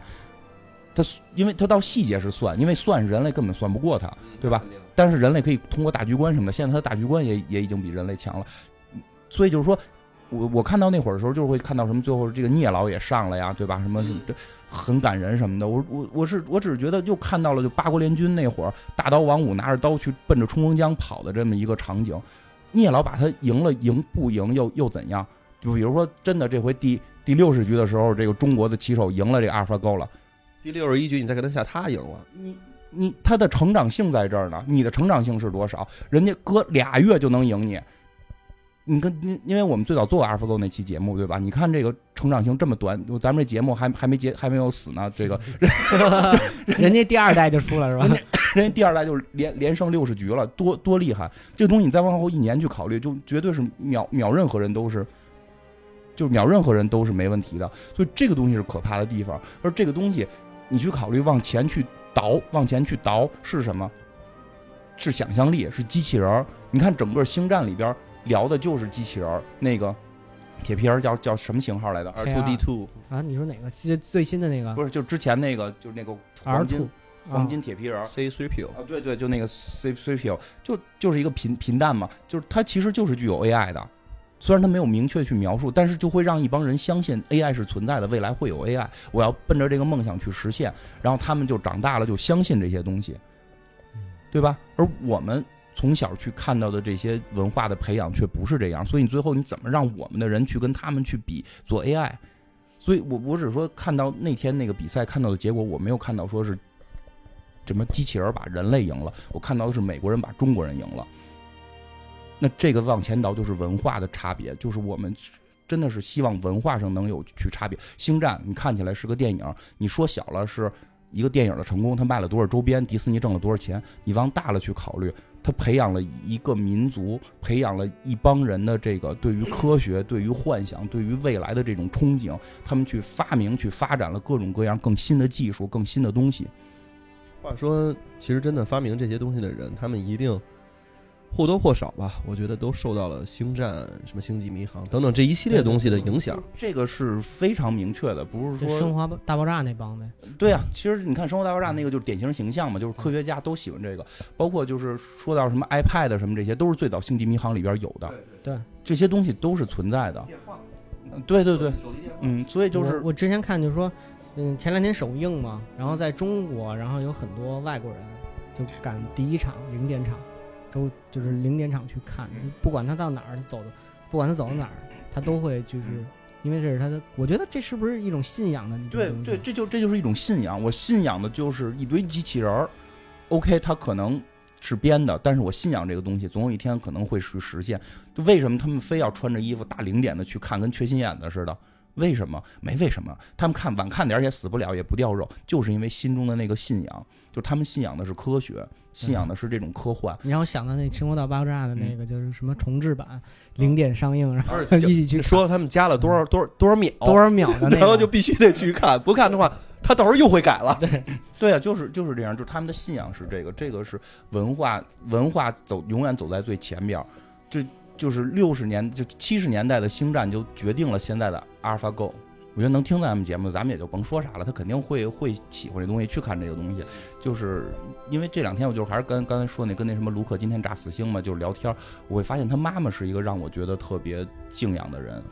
S3: 它因为他到细节是算，因为算人类根本算不过他，对吧？但是人类可以通过大局观什么的，现在他的大局观也也已经比人类强了，所以就是说。我我看到那会儿的时候，就是会看到什么，最后这个聂老也上了呀，对吧？什么
S1: 嗯
S3: 这很感人什么的。我我我是我只是觉得又看到了就八国联军那会儿，大刀王五拿着刀去奔着冲锋江跑的这么一个场景。聂老把他赢了，赢不赢又又怎样？就比如说，真的这回第第六十局的时候，这个中国的棋手赢了这个阿尔法 Go 了，
S1: 第六十一局你再给他下，他赢了。
S3: 你你他的成长性在这儿呢，你的成长性是多少？人家隔俩月就能赢你。你跟因因为我们最早做过 AlphaGo 那期节目，对吧？你看这个成长性这么短，咱们这节目还还没结还没有死呢，这个
S2: 人家第二代就输了是吧？
S3: 人家第二代就是连连胜六十局了，多多厉害！这个东西你再往后一年去考虑，就绝对是秒秒任何人都是，就是秒任何人都是没问题的。所以这个东西是可怕的地方。而这个东西你去考虑往前去倒，往前去倒是什么？是想象力，是机器人儿。你看整个星战里边聊的就是机器人儿，那个铁皮人叫叫什么型号来的
S1: ？R two D two
S2: 啊，你说哪个？最最新的那个
S3: 不是，就之前那个，就是那个
S2: R
S3: 黄金
S2: two
S3: 黄金铁皮人儿。
S1: C three P
S3: 啊，对对，就那个 C C P O，就就是一个频频弹嘛，就是它其实就是具有 AI 的，虽然他没有明确去描述，但是就会让一帮人相信 AI 是存在的，未来会有 AI，我要奔着这个梦想去实现，然后他们就长大了就相信这些东西，对吧？而我们从小去看到的这些文化的培养却不是这样，所以你最后你怎么让我们的人去跟他们去比做 AI？所以我我只是说看到那天那个比赛看到的结果，我没有看到说是什么机器人把人类赢了，我看到的是美国人把中国人赢了。那这个往前倒就是文化的差别，就是我们真的是希望文化上能有去差别。星战你看起来是个电影，你说小了是一个电影的成功，它卖了多少周边，迪士尼挣了多少钱，你往大了去考虑，它培养了一个民族，培养了一帮人的这个对于科学、对于幻想、对于未来的这种憧憬，他们去发明、去发展了各种各样更新的技术、更新的东西。
S1: 话说，其实真的发明这些东西的人，他们一定或多或少吧，我觉得都受到了星战、什么星际迷航等等这一系列东西的影响。
S3: 这个是非常明确的，不是说
S2: 生活大爆炸那帮呗。
S3: 对啊，其实你看《生活大爆炸》那个就是典型形象嘛，就是科学家都喜欢这个，包括就是说到什么 iPad 什么这些，都是最早《星际迷航》里边有的。
S2: 对，
S3: 这些东西都是存在的。嗯对对对，嗯，所以就是
S2: 我我之前看就是说，嗯，前两天首映嘛，然后在中国，然后有很多外国人就赶第一场零点场，周就是零点场去看，不管他到哪儿，他走的，不管他走到哪儿，他都会就是因为这是他的，我觉得这是不是一种信仰的那种东西
S3: 对对，这就这就是一种信仰。我信仰的就是一堆机器人儿。OK，他可能是编的，但是我信仰这个东西，总有一天可能会去实现。就为什么他们非要穿着衣服大零点的去看，跟缺心眼子似的？为什么？没为什么，他们看晚看点儿也死不了，也不掉肉，就是因为心中的那个信仰，就他们信仰的是科学，信仰的是这种科幻。
S2: 你让我想到那《生活大爆炸》的那个，就是什么重制版，零点上映，然后一起去
S1: 说他们加了多少多少多少秒，
S2: 多少秒的那
S1: 然后，就必须得去看，不看的话，他到时候又会改了。
S3: 对。对啊，就是就是这样，就是他们的信仰是这个，这个是文化文化走永远走在最前边儿，这就是六十年就七十年代的星战就决定了现在的阿尔法 Go。我觉得能听咱们节目，咱们也就甭说啥了，他肯定会会喜欢这东西，去看这个东西。就是因为这两天我就还是跟刚才说那跟那什么卢克今天炸死星嘛，就是聊天，我会发现他妈妈是一个让我觉得特别敬仰的人，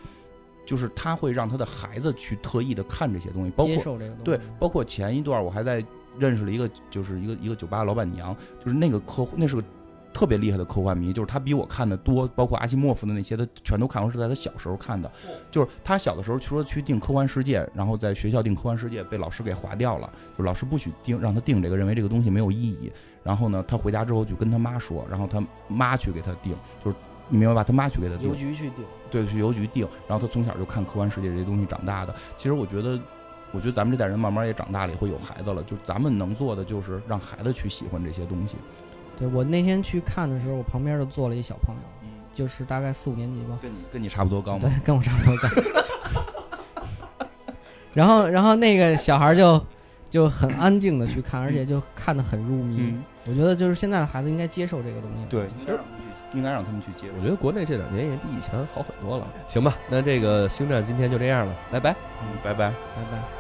S3: 就是他会让他的孩子去特意的看这些东西，包括
S2: 接受这个东西。
S3: 对，包括前一段我还在认识了一个，就是一个一个酒吧老板娘，就是那个客户，那是个特别厉害的科幻迷，就是他比我看的多，包括阿西莫夫的那些，他全都看过，是在他小时候看的。就是他小的时候说去定科幻世界，然后在学校定科幻世界被老师给划掉了，就老师不许定，让他定这个，认为这个东西没有意义。然后呢，他回家之后就跟他妈说，然后他妈去给他定，就是你明白吧？他妈去给他定
S2: 邮，局去订，
S3: 对，去邮局订。然后他从小就看科幻世界这些东西长大的。其实我觉得，我觉得咱们这代人慢慢也长大了，也会有孩子了。就咱们能做的就是让孩子去喜欢这些东西。
S2: 对我那天去看的时候，我旁边就坐了一小朋友，
S3: 嗯，
S2: 就是大概四五年级吧，
S3: 跟你跟你差不多高
S2: 对。，跟我差不多高。然后，然后那个小孩就就很安静的去看，而且就看得很入迷。
S3: 嗯，
S2: 我觉得就是现在的孩子应该接受这个东西。
S3: 对，其实应该让他们去接受。
S1: 我觉得国内这两年也比以前好很多了。行吧，那这个星战今天就这样了，拜拜。
S3: 嗯，拜拜。
S2: 拜拜。